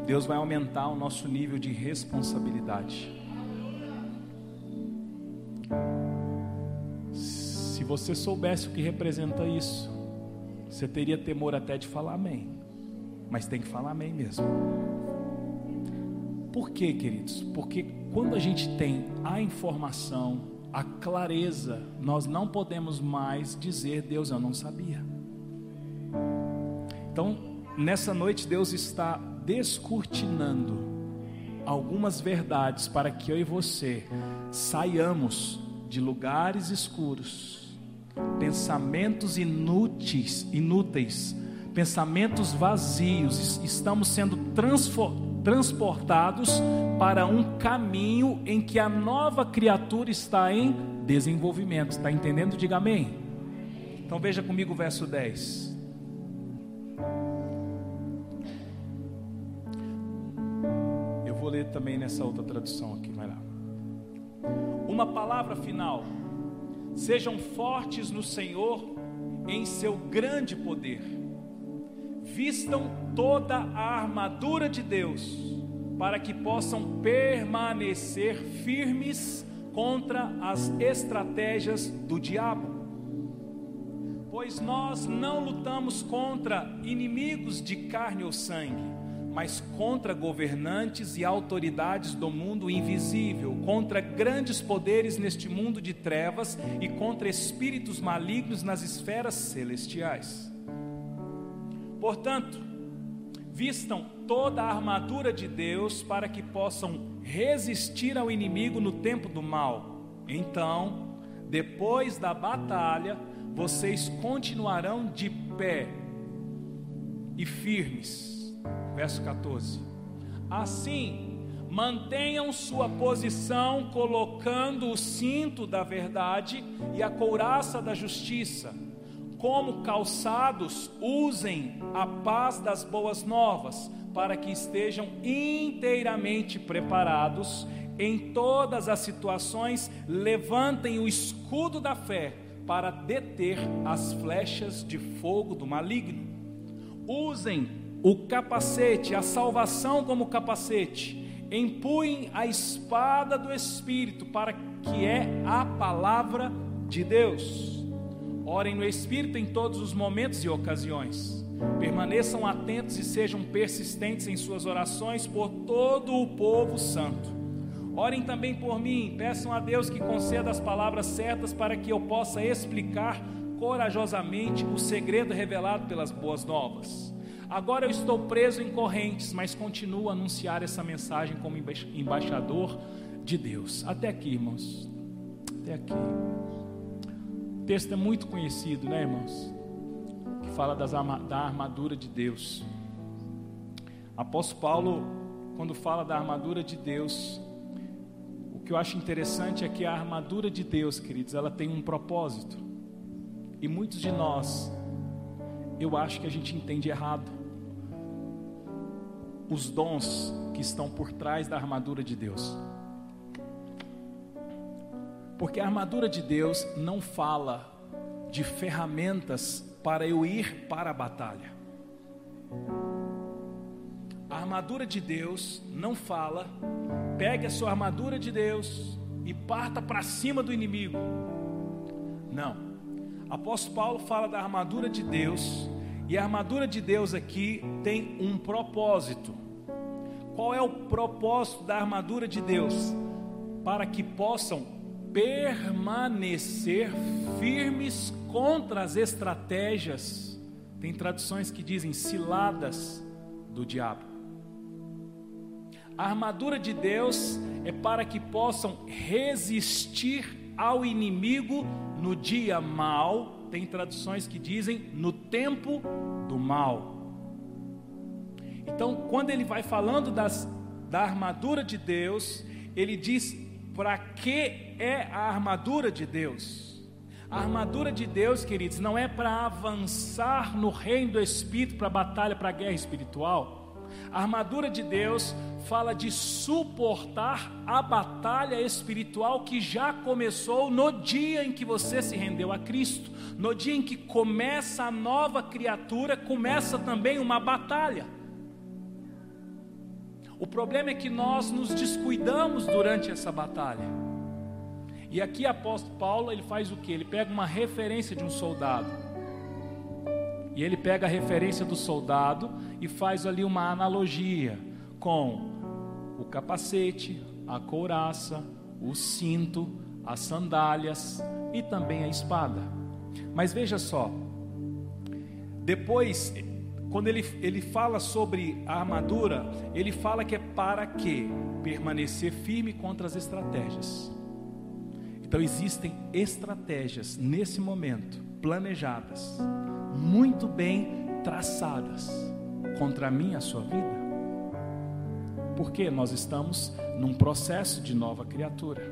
Deus vai aumentar o nosso nível de responsabilidade. Você soubesse o que representa isso, você teria temor até de falar amém. Mas tem que falar amém mesmo. Por quê, queridos? Porque quando a gente tem a informação, a clareza, nós não podemos mais dizer, Deus, eu não sabia. Então, nessa noite, Deus está descortinando algumas verdades para que eu e você saiamos de lugares escuros, pensamentos inúteis, inúteis, pensamentos vazios, estamos sendo transportados para um caminho em que a nova criatura está em desenvolvimento. Está entendendo? Diga amém. Então veja comigo o verso 10. Eu vou ler também nessa outra tradução aqui, vai lá. Uma palavra final. Sejam fortes no Senhor em seu grande poder vistam toda a armadura de Deus, para que possam permanecer firmes contra as estratégias do diabo. Pois nós não lutamos contra inimigos de carne ou sangue, mas contra governantes e autoridades do mundo invisível, contra grandes poderes neste mundo de trevas e contra espíritos malignos nas esferas celestiais. Portanto, vistam toda a armadura de Deus para que possam resistir ao inimigo no tempo do mal. Então, depois da batalha, vocês continuarão de pé e firmes. Verso 14. Assim, mantenham sua posição colocando o cinto da verdade e a couraça da justiça como calçados, usem a paz das boas novas, para que estejam inteiramente preparados em todas as situações, levantem o escudo da fé para deter as flechas de fogo do maligno. Usem o capacete, a salvação como capacete. Empunhem a espada do Espírito, para que é a palavra de Deus. Orem no Espírito em todos os momentos e ocasiões. Permaneçam atentos e sejam persistentes em suas orações por todo o povo santo. Orem também por mim, peçam a Deus que conceda as palavras certas para que eu possa explicar corajosamente o segredo revelado pelas boas novas. Agora eu estou preso em correntes, mas continuo a anunciar essa mensagem como embaixador de Deus. Até aqui, irmãos. Até aqui. O texto é muito conhecido, né, irmãos? Que fala das arma, da armadura de Deus. Apóstolo Paulo, quando fala da armadura de Deus, o que eu acho interessante é que a armadura de Deus, queridos, ela tem um propósito. E muitos de nós, eu acho que a gente entende errado. Os dons que estão por trás da armadura de Deus. Porque a armadura de Deus não fala de ferramentas para eu ir para a batalha. A armadura de Deus não fala, pegue a sua armadura de Deus e parta para cima do inimigo. Não. Apóstolo Paulo fala da armadura de Deus, e a armadura de Deus aqui tem um propósito. Qual é o propósito da armadura de Deus? Para que possam permanecer firmes contra as estratégias, tem traduções que dizem ciladas do diabo. A armadura de Deus é para que possam resistir ao inimigo no dia mal, tem traduções que dizem no tempo do mal. Então, quando ele vai falando das, da armadura de Deus, ele diz para que é a armadura de Deus? A armadura de Deus, queridos, não é para avançar no reino do Espírito, para a batalha, para a guerra espiritual. A armadura de Deus fala de suportar a batalha espiritual que já começou no dia em que você se rendeu a Cristo. No dia em que começa a nova criatura, começa também uma batalha. O problema é que nós nos descuidamos durante essa batalha. E aqui apóstolo Paulo, ele faz o que? Ele pega uma referência de um soldado. E ele pega a referência do soldado e faz ali uma analogia com o capacete, a couraça, o cinto, as sandálias e também a espada. Mas veja só, depois, quando ele, ele fala sobre a armadura, ele fala que é para que permanecer firme contra as estratégias. Então existem estratégias nesse momento, planejadas, muito bem traçadas contra a minha a sua vida. Porque nós estamos num processo de nova criatura.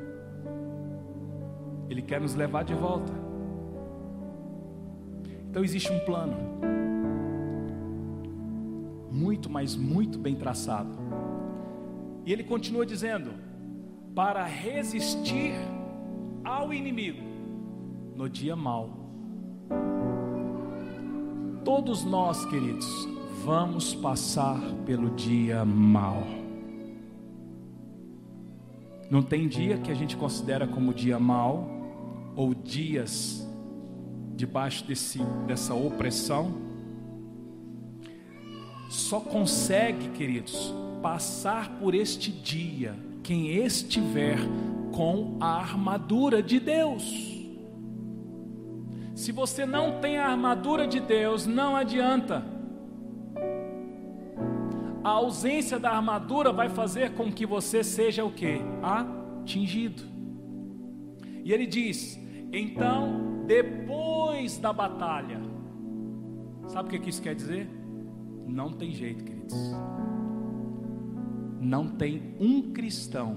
Ele quer nos levar de volta. Então existe um plano. Muito, mas muito bem traçado. E ele continua dizendo: para resistir ao inimigo no dia mau. Todos nós, queridos, vamos passar pelo dia mau. Não tem dia que a gente considera como dia mau, ou dias debaixo desse, dessa opressão. Só consegue, queridos, passar por este dia quem estiver com a armadura de Deus. Se você não tem a armadura de Deus, não adianta. A ausência da armadura vai fazer com que você seja o que? Atingido. E ele diz: então, depois da batalha, sabe o que isso quer dizer? Não tem jeito, queridos. Não tem um cristão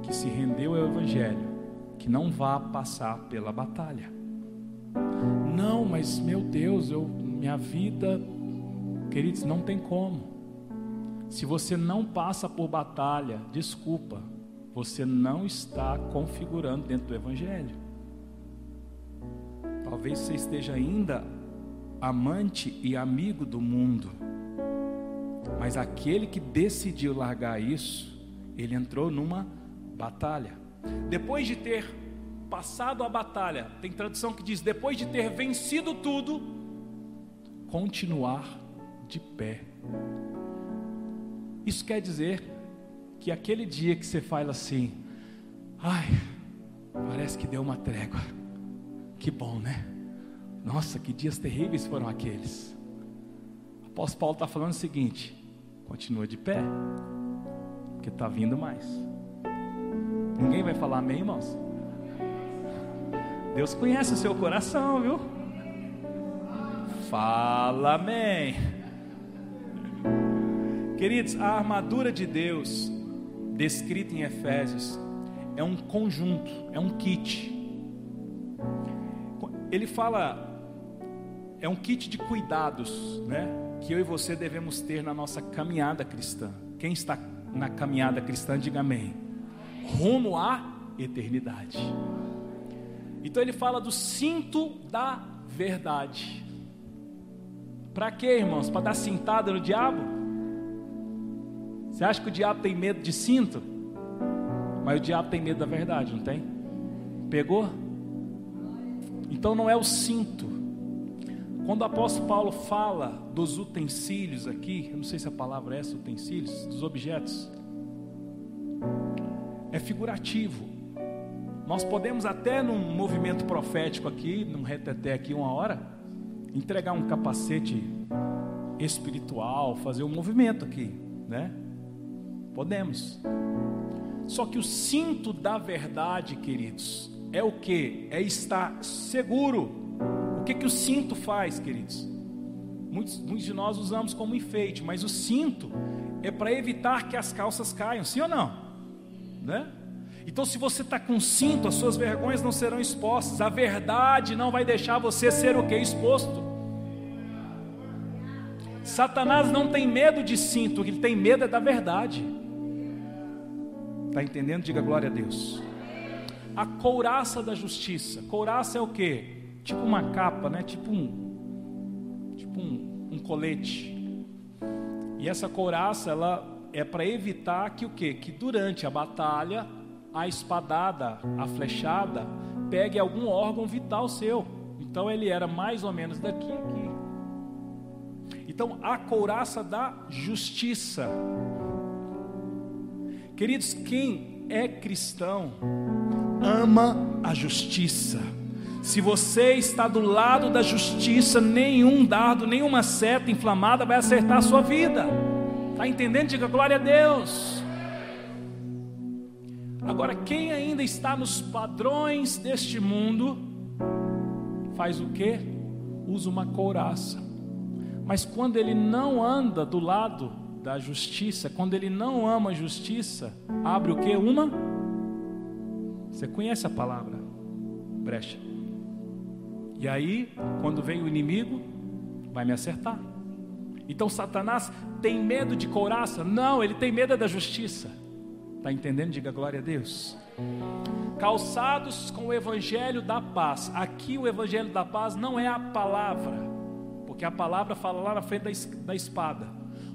que se rendeu ao Evangelho que não vá passar pela batalha. Não, mas meu Deus, eu, minha vida, queridos, não tem como. Se você não passa por batalha, desculpa, você não está configurando dentro do Evangelho. Talvez você esteja ainda amante e amigo do mundo, mas aquele que decidiu largar isso, ele entrou numa batalha. Depois de ter passado a batalha, tem tradução que diz: depois de ter vencido tudo, continuar de pé. Isso quer dizer que aquele dia que você fala assim, ai, parece que deu uma trégua. Que bom, né? Nossa, que dias terríveis foram aqueles. O apóstolo Paulo está falando o seguinte: continua de pé, porque está vindo mais. Ninguém vai falar amém, irmãos? Deus conhece o seu coração, viu? Fala amém. Queridos, a armadura de Deus, descrita em Efésios, é um conjunto, é um kit. Ele fala, é um kit de cuidados, né? Que eu e você devemos ter na nossa caminhada cristã. Quem está na caminhada cristã, diga amém rumo à eternidade. Então ele fala do cinto da verdade. Para quê, irmãos? Para dar cintada no diabo? Você acha que o diabo tem medo de cinto? Mas o diabo tem medo da verdade, não tem? Pegou? Então não é o cinto. Quando o apóstolo Paulo fala dos utensílios aqui, eu não sei se a palavra é essa, utensílios, dos objetos é figurativo. Nós podemos até num movimento profético aqui, num reteté aqui uma hora, entregar um capacete espiritual, fazer um movimento aqui, né? Podemos. Só que o cinto da verdade, queridos, é o que? É estar seguro. O que que o cinto faz, queridos? Muitos, muitos de nós usamos como enfeite, mas o cinto é para evitar que as calças caiam, sim ou não? né? Então, se você está com cinto, as suas vergonhas não serão expostas. A verdade não vai deixar você ser o que exposto. Satanás não tem medo de cinto, o que ele tem medo é da verdade. Está entendendo? Diga glória a Deus. A couraça da justiça. Couraça é o que? Tipo uma capa, né? Tipo um, tipo um, um colete. E essa couraça, ela é para evitar que o quê? Que durante a batalha a espadada, a flechada pegue algum órgão vital seu. Então ele era mais ou menos daqui a aqui. Então a couraça da justiça. Queridos, quem é cristão ama a justiça. Se você está do lado da justiça, nenhum dardo, nenhuma seta inflamada vai acertar a sua vida. Está entendendo? Diga glória a Deus. Agora, quem ainda está nos padrões deste mundo, faz o que? Usa uma couraça. Mas quando ele não anda do lado da justiça, quando ele não ama a justiça, abre o que? Uma? Você conhece a palavra? Brecha. E aí, quando vem o inimigo, vai me acertar. Então Satanás tem medo de couraça? Não, ele tem medo da justiça. Está entendendo? Diga glória a Deus. Calçados com o evangelho da paz. Aqui o evangelho da paz não é a palavra, porque a palavra fala lá na frente da espada.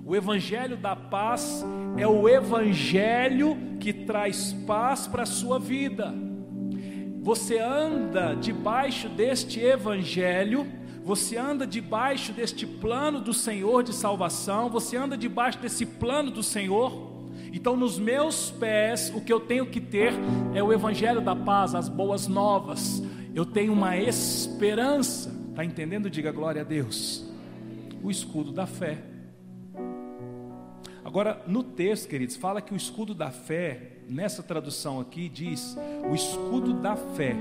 O evangelho da paz é o evangelho que traz paz para a sua vida você anda debaixo deste evangelho, você anda debaixo deste plano do Senhor de salvação, você anda debaixo desse plano do Senhor. Então, nos meus pés, o que eu tenho que ter é o evangelho da paz, as boas novas. Eu tenho uma esperança, está entendendo? Diga glória a Deus. O escudo da fé. Agora, no texto, queridos, fala que o escudo da fé nessa tradução aqui diz: o escudo da fé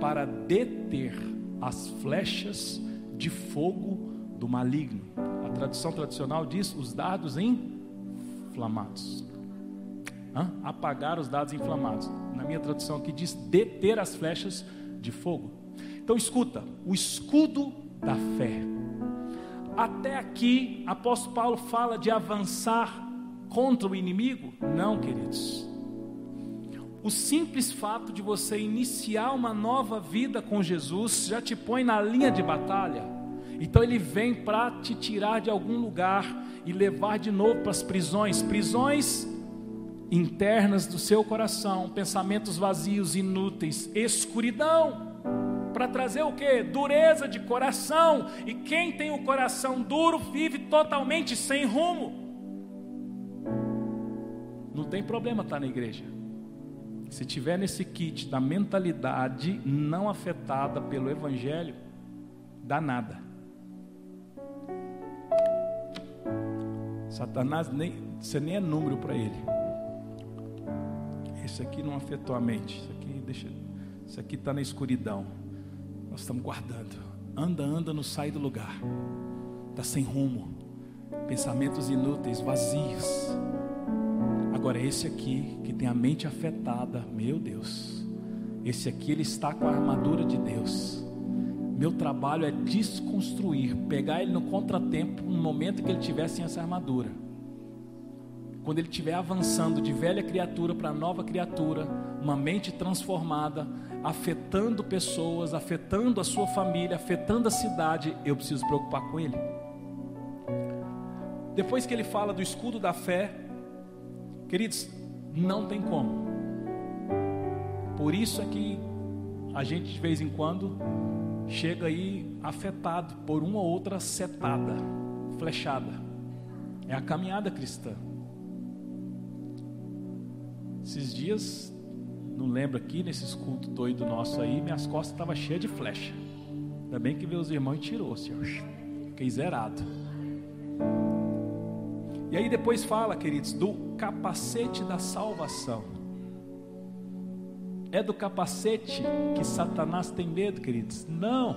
para deter as flechas de fogo do maligno. A tradução tradicional diz: os dardos inflamados. Hã? Apagar os dardos inflamados. Na minha tradução aqui diz: deter as flechas de fogo. Então escuta, o escudo da fé. Até aqui, apóstolo Paulo fala de avançar contra o inimigo? Não, queridos. O simples fato de você iniciar uma nova vida com Jesus já te põe na linha de batalha. Então ele vem para te tirar de algum lugar e levar de novo para as prisões prisões internas do seu coração, pensamentos vazios, inúteis, escuridão. Para trazer o que? Dureza de coração. E quem tem o coração duro vive totalmente sem rumo. Não tem problema estar tá na igreja se tiver nesse kit da mentalidade não afetada pelo evangelho, dá nada. Satanás nem você nem é número para ele. Esse aqui não afetou a mente. Isso aqui deixa, isso aqui está na escuridão. Nós estamos guardando. Anda, anda, não sai do lugar. Está sem rumo. Pensamentos inúteis, vazios. Agora, esse aqui, que tem a mente afetada, meu Deus, esse aqui ele está com a armadura de Deus. Meu trabalho é desconstruir, pegar ele no contratempo, no momento que ele estiver sem essa armadura. Quando ele estiver avançando de velha criatura para nova criatura, uma mente transformada, afetando pessoas, afetando a sua família, afetando a cidade, eu preciso preocupar com ele. Depois que ele fala do escudo da fé, Queridos, não tem como. Por isso é que a gente de vez em quando chega aí afetado por uma ou outra setada, flechada. É a caminhada cristã. Esses dias, não lembro aqui, nesse culto doido nosso aí, minhas costas estavam cheias de flecha. Ainda bem que veio os irmãos e tirou, senhor. Fiquei zerado. E aí depois fala, queridos, do capacete da salvação. É do capacete que Satanás tem medo, queridos? Não.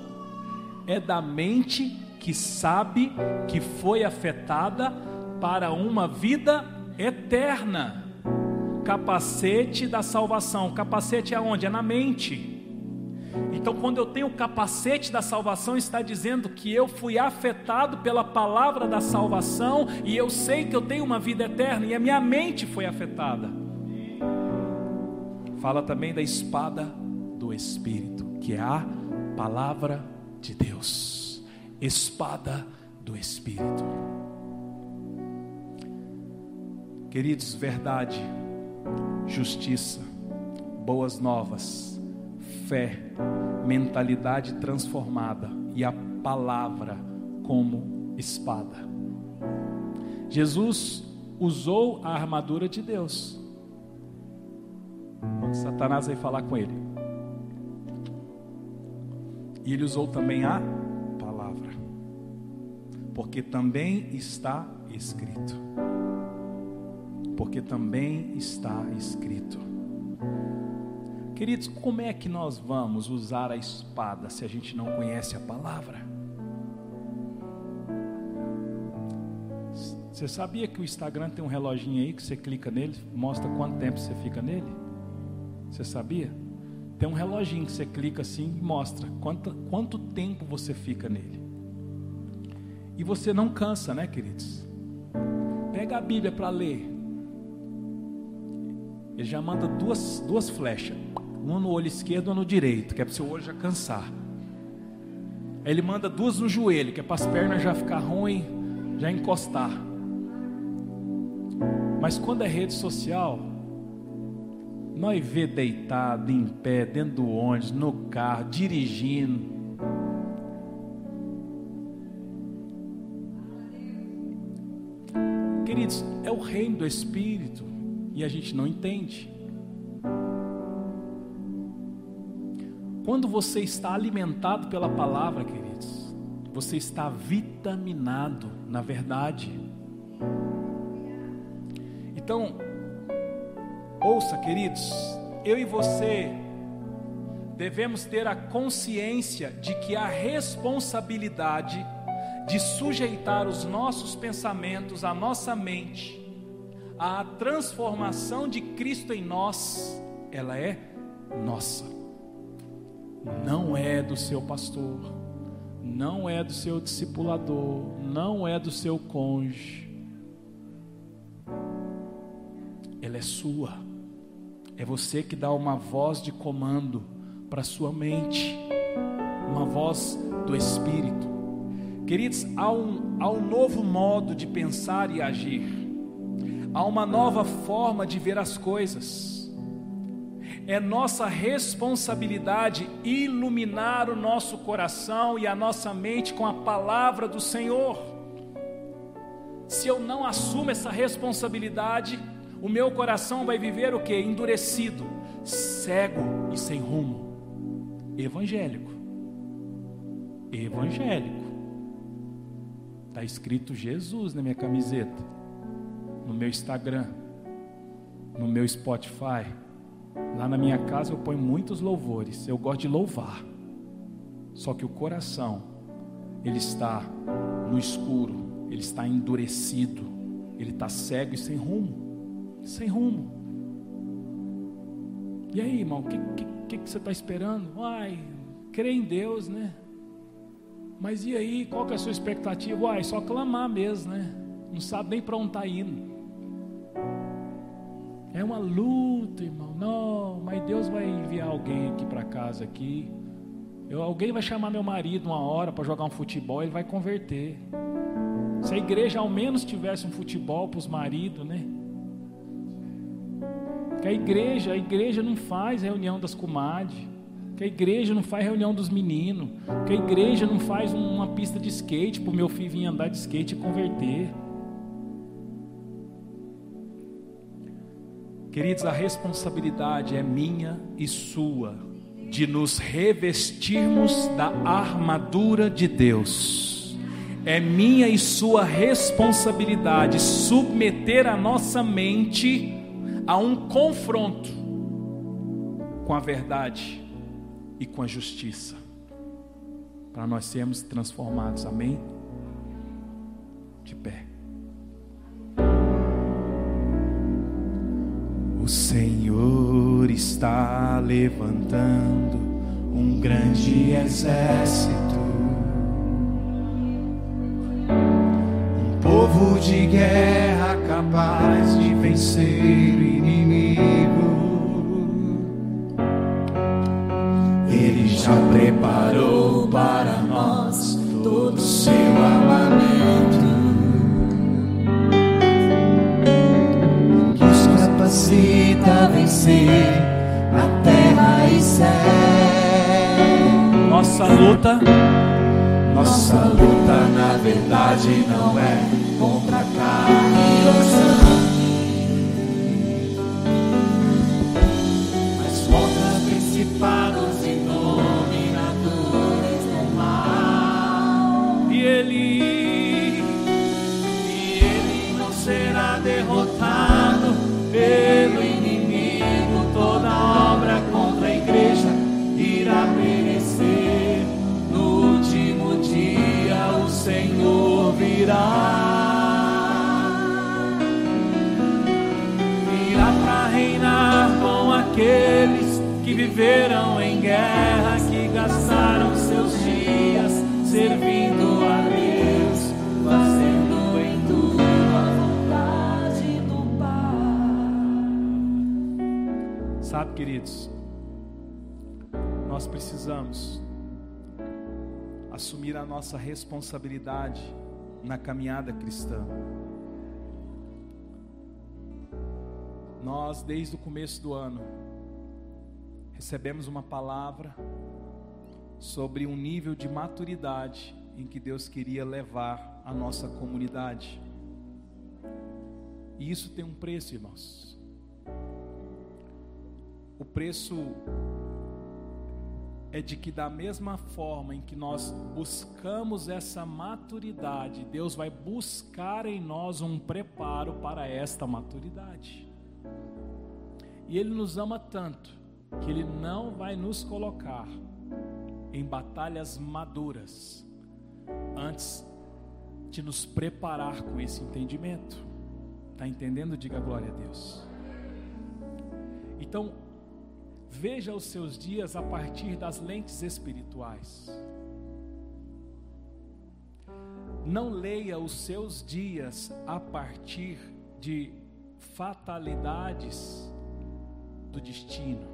É da mente que sabe que foi afetada para uma vida eterna. Capacete da salvação. Capacete é onde? É na mente. Então, quando eu tenho o capacete da salvação, está dizendo que eu fui afetado pela palavra da salvação e eu sei que eu tenho uma vida eterna e a minha mente foi afetada. Fala também da espada do Espírito, que é a palavra de Deus. Espada do Espírito. Queridos, verdade, justiça, boas novas fé, mentalidade transformada e a palavra como espada. Jesus usou a armadura de Deus. Satanás veio falar com ele. E ele usou também a palavra. Porque também está escrito. Porque também está escrito. Queridos, como é que nós vamos usar a espada se a gente não conhece a palavra? Você sabia que o Instagram tem um reloginho aí que você clica nele, mostra quanto tempo você fica nele? Você sabia? Tem um reloginho que você clica assim e mostra quanto, quanto tempo você fica nele. E você não cansa, né, queridos? Pega a Bíblia para ler. Ele já manda duas, duas flechas, uma no olho esquerdo e uma no direito, que é para o seu olho já cansar. Ele manda duas no joelho, que é para as pernas já ficar ruim, já encostar. Mas quando é rede social, nós vê deitado, em pé, dentro do ônibus, no carro, dirigindo. Queridos, é o reino do Espírito e a gente não entende. Quando você está alimentado pela palavra, queridos, você está vitaminado na verdade. Então, Ouça, queridos, eu e você devemos ter a consciência de que a responsabilidade de sujeitar os nossos pensamentos, a nossa mente, à transformação de Cristo em nós, ela é nossa. Não é do seu pastor, não é do seu discipulador, não é do seu cônjuge. Ela é sua. É você que dá uma voz de comando para sua mente, uma voz do Espírito. Queridos, há um, há um novo modo de pensar e agir, há uma nova forma de ver as coisas. É nossa responsabilidade iluminar o nosso coração e a nossa mente com a palavra do Senhor. Se eu não assumo essa responsabilidade, o meu coração vai viver o que? Endurecido, cego e sem rumo. Evangélico. Evangélico. Está escrito Jesus na minha camiseta, no meu Instagram, no meu Spotify. Lá na minha casa eu ponho muitos louvores. Eu gosto de louvar. Só que o coração, ele está no escuro, ele está endurecido, ele está cego e sem rumo sem rumo. E aí, irmão, o que, que, que, você está esperando? Ai, crê em Deus, né? Mas e aí, qual que é a sua expectativa? Uai, só clamar mesmo, né? Não sabe nem para onde está indo. É uma luta, irmão. Não, mas Deus vai enviar alguém aqui para casa aqui. Eu, alguém vai chamar meu marido uma hora para jogar um futebol, ele vai converter. Se a igreja ao menos tivesse um futebol para os maridos, né? Que a igreja, a igreja não faz reunião das comadres. Que a igreja não faz reunião dos meninos. Que a igreja não faz uma pista de skate para o meu filho vir andar de skate e converter. Queridos, a responsabilidade é minha e sua de nos revestirmos da armadura de Deus. É minha e sua responsabilidade submeter a nossa mente a um confronto com a verdade e com a justiça, para nós sermos transformados, amém? De pé. O Senhor está levantando um grande exército, um povo de guerra capaz de vencer já preparou para nós todo o seu armamento capacita a vencer a terra e céu. Nossa luta, nossa luta na verdade não é contra carne ou sangue virá. Virá para reinar com aqueles que viveram em guerra, que gastaram seus dias servindo a Deus, fazendo em tudo a vontade do Pai. Sabe, queridos, nós precisamos assumir a nossa responsabilidade na caminhada cristã. Nós, desde o começo do ano, recebemos uma palavra sobre um nível de maturidade em que Deus queria levar a nossa comunidade. E isso tem um preço, irmãos. O preço é de que, da mesma forma em que nós buscamos essa maturidade, Deus vai buscar em nós um preparo para esta maturidade. E Ele nos ama tanto que Ele não vai nos colocar em batalhas maduras antes de nos preparar com esse entendimento. Está entendendo? Diga glória a Deus. Então, veja os seus dias a partir das lentes espirituais. Não leia os seus dias a partir de fatalidades do destino.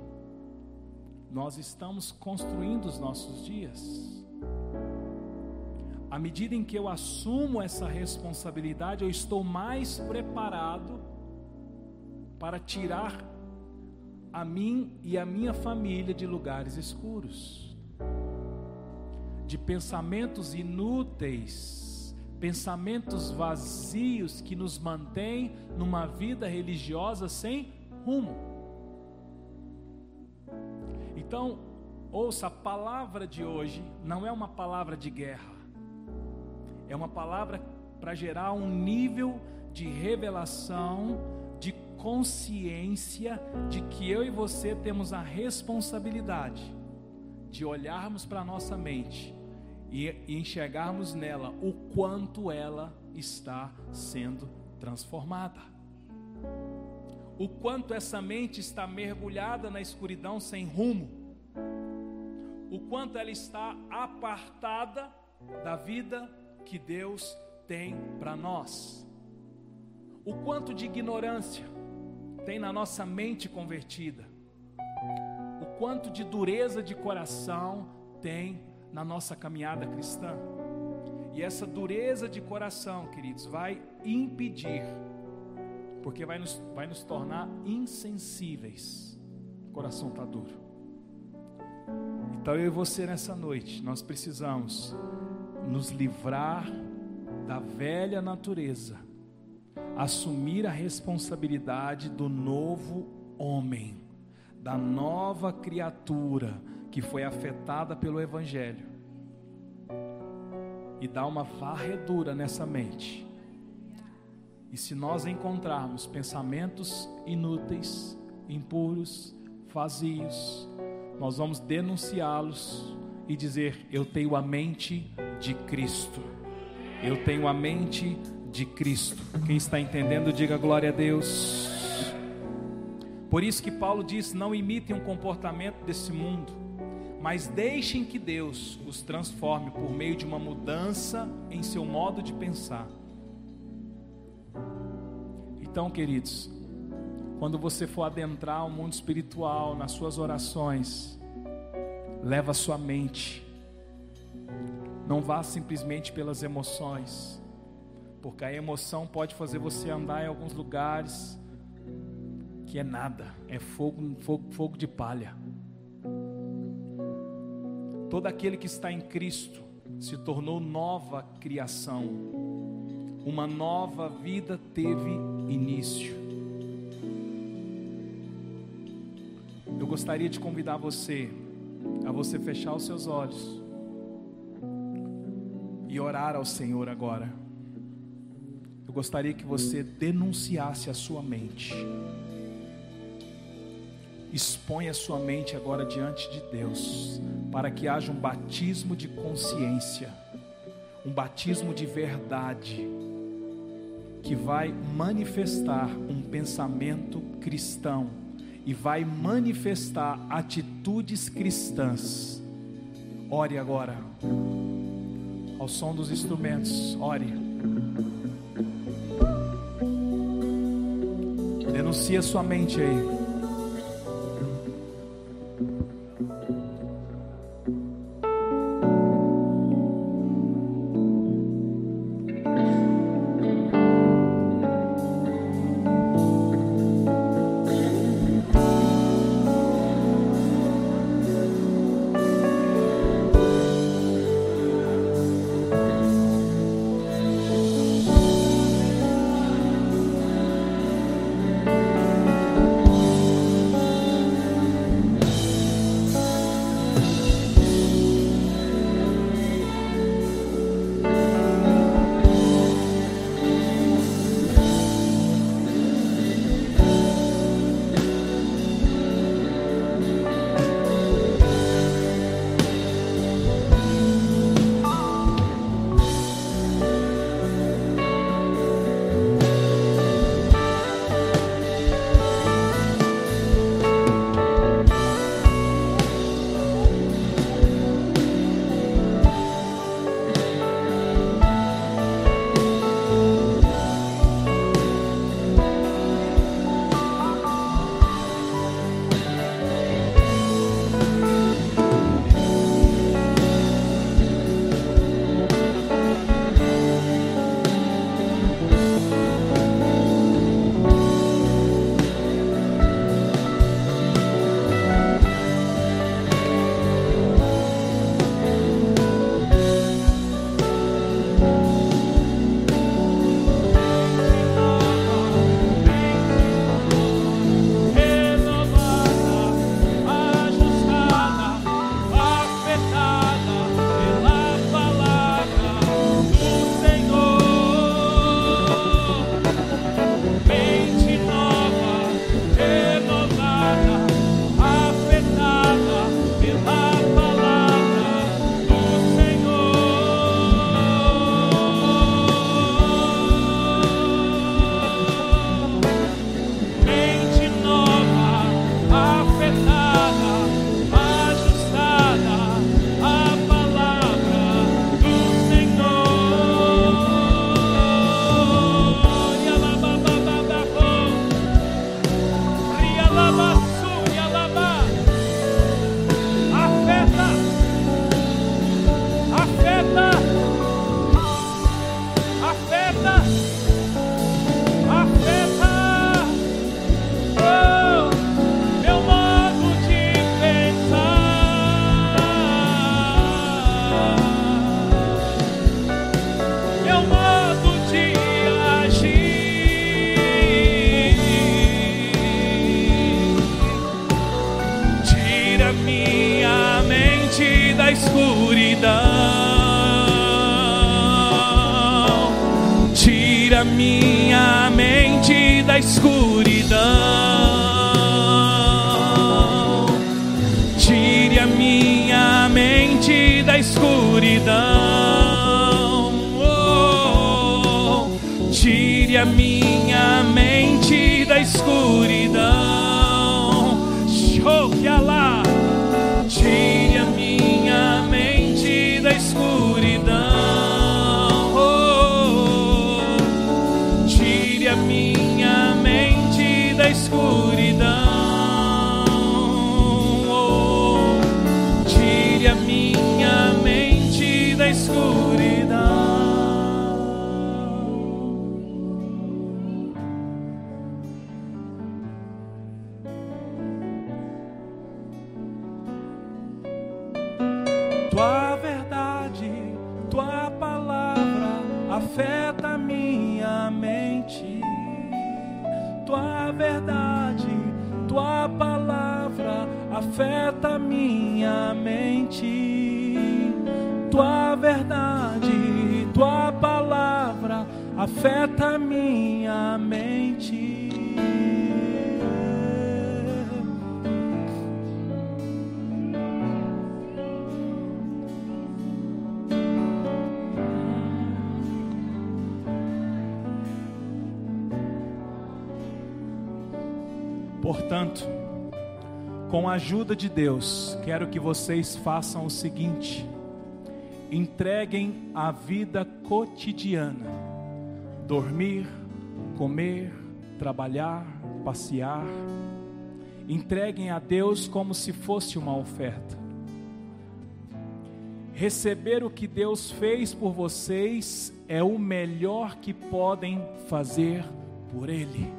Nós estamos construindo os nossos dias. À medida em que eu assumo essa responsabilidade, eu estou mais preparado para tirar a mim e a minha família de lugares escuros, de pensamentos inúteis, pensamentos vazios que nos mantêm numa vida religiosa sem rumo. Então, ouça, a palavra de hoje não é uma palavra de guerra, é uma palavra para gerar um nível de revelação, consciência de que eu e você temos a responsabilidade de olharmos para a nossa mente e, enxergarmos nela o quanto ela está sendo transformada. O quanto essa mente está mergulhada na escuridão sem rumo, o quanto ela está apartada da vida que Deus tem para nós, o quanto de ignorância tem na nossa mente convertida, o quanto de dureza de coração tem na nossa caminhada cristã. E essa dureza de coração, queridos, vai impedir porque vai nos, vai nos tornar insensíveis. O coração está duro. Então eu e você nessa noite, nós precisamos nos livrar da velha natureza, assumir a responsabilidade do novo homem, da nova criatura que foi afetada pelo Evangelho, e dar uma varredura nessa mente e se nós encontrarmos pensamentos inúteis, impuros, vazios, nós vamos denunciá-los e dizer: Eu tenho a mente de Cristo. Eu tenho a mente de Cristo. Quem está entendendo, diga glória a Deus. Por isso que Paulo diz: Não imitem o comportamento desse mundo, mas deixem que Deus os transforme por meio de uma mudança em seu modo de pensar então, queridos, quando você for adentrar o mundo espiritual nas suas orações, leva a sua mente. Não vá simplesmente pelas emoções, porque a emoção pode fazer você andar em alguns lugares que é nada, é fogo, fogo, fogo de palha. Todo aquele que está em Cristo se tornou nova criação uma nova vida teve início. Eu gostaria de convidar você a você fechar os seus olhos e orar ao Senhor agora. Gostaria que você denunciasse a sua mente. Expõe a sua mente agora diante de Deus, para que haja um batismo de consciência um batismo de verdade que vai manifestar um pensamento cristão e vai manifestar atitudes cristãs. Ore agora, ao som dos instrumentos, ore. Denuncia sua mente aí. a minha mente da escuridão. Tire a minha mente da escuridão. Oh, tire a minha mente da escuridão. afeta minha mente. Tua verdade, tua palavra afeta minha mente. Portanto, com a ajuda de Deus, quero que vocês façam o seguinte: entreguem a vida cotidiana, dormir, comer, trabalhar, passear, entreguem a Deus como se fosse uma oferta. Receber o que Deus fez por vocês é o melhor que podem fazer por Ele.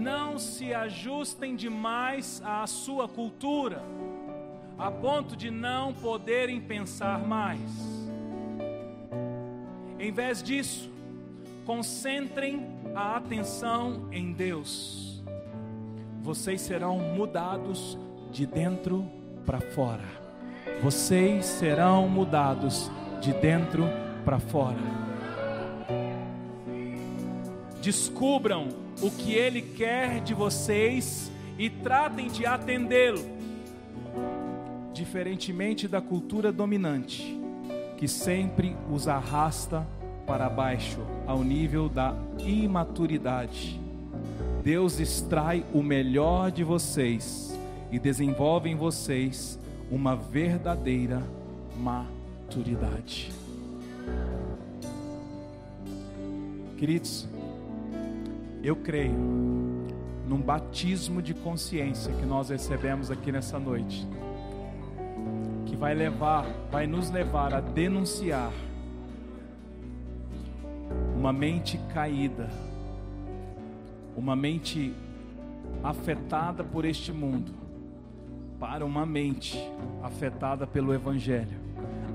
Não se ajustem demais à sua cultura, a ponto de não poderem pensar mais. Em vez disso, concentrem a atenção em Deus. Vocês serão mudados de dentro para fora. Vocês serão mudados de dentro para fora. Descubram o que Ele quer de vocês e tratem de atendê-lo. Diferentemente da cultura dominante, que sempre os arrasta para baixo, ao nível da imaturidade. Deus extrai o melhor de vocês e desenvolve em vocês uma verdadeira maturidade. Queridos, eu creio num batismo de consciência que nós recebemos aqui nessa noite, que vai levar, vai nos levar a denunciar uma mente caída, uma mente afetada por este mundo, para uma mente afetada pelo Evangelho.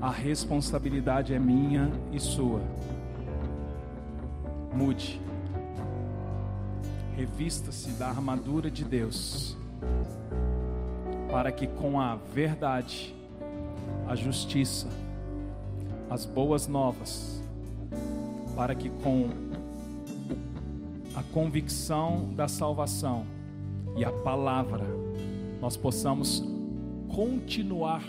A responsabilidade é minha e sua. Mude. Revista-se da armadura de Deus, para que com a verdade, a justiça, as boas novas, para que com a convicção da salvação e a palavra nós possamos continuar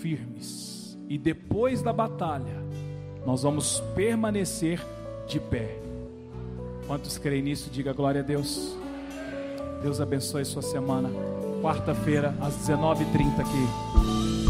firmes e depois da batalha nós vamos permanecer de pé. Quantos creem nisso? Diga glória a Deus. Deus abençoe sua semana. Quarta-feira, às 19h30 aqui.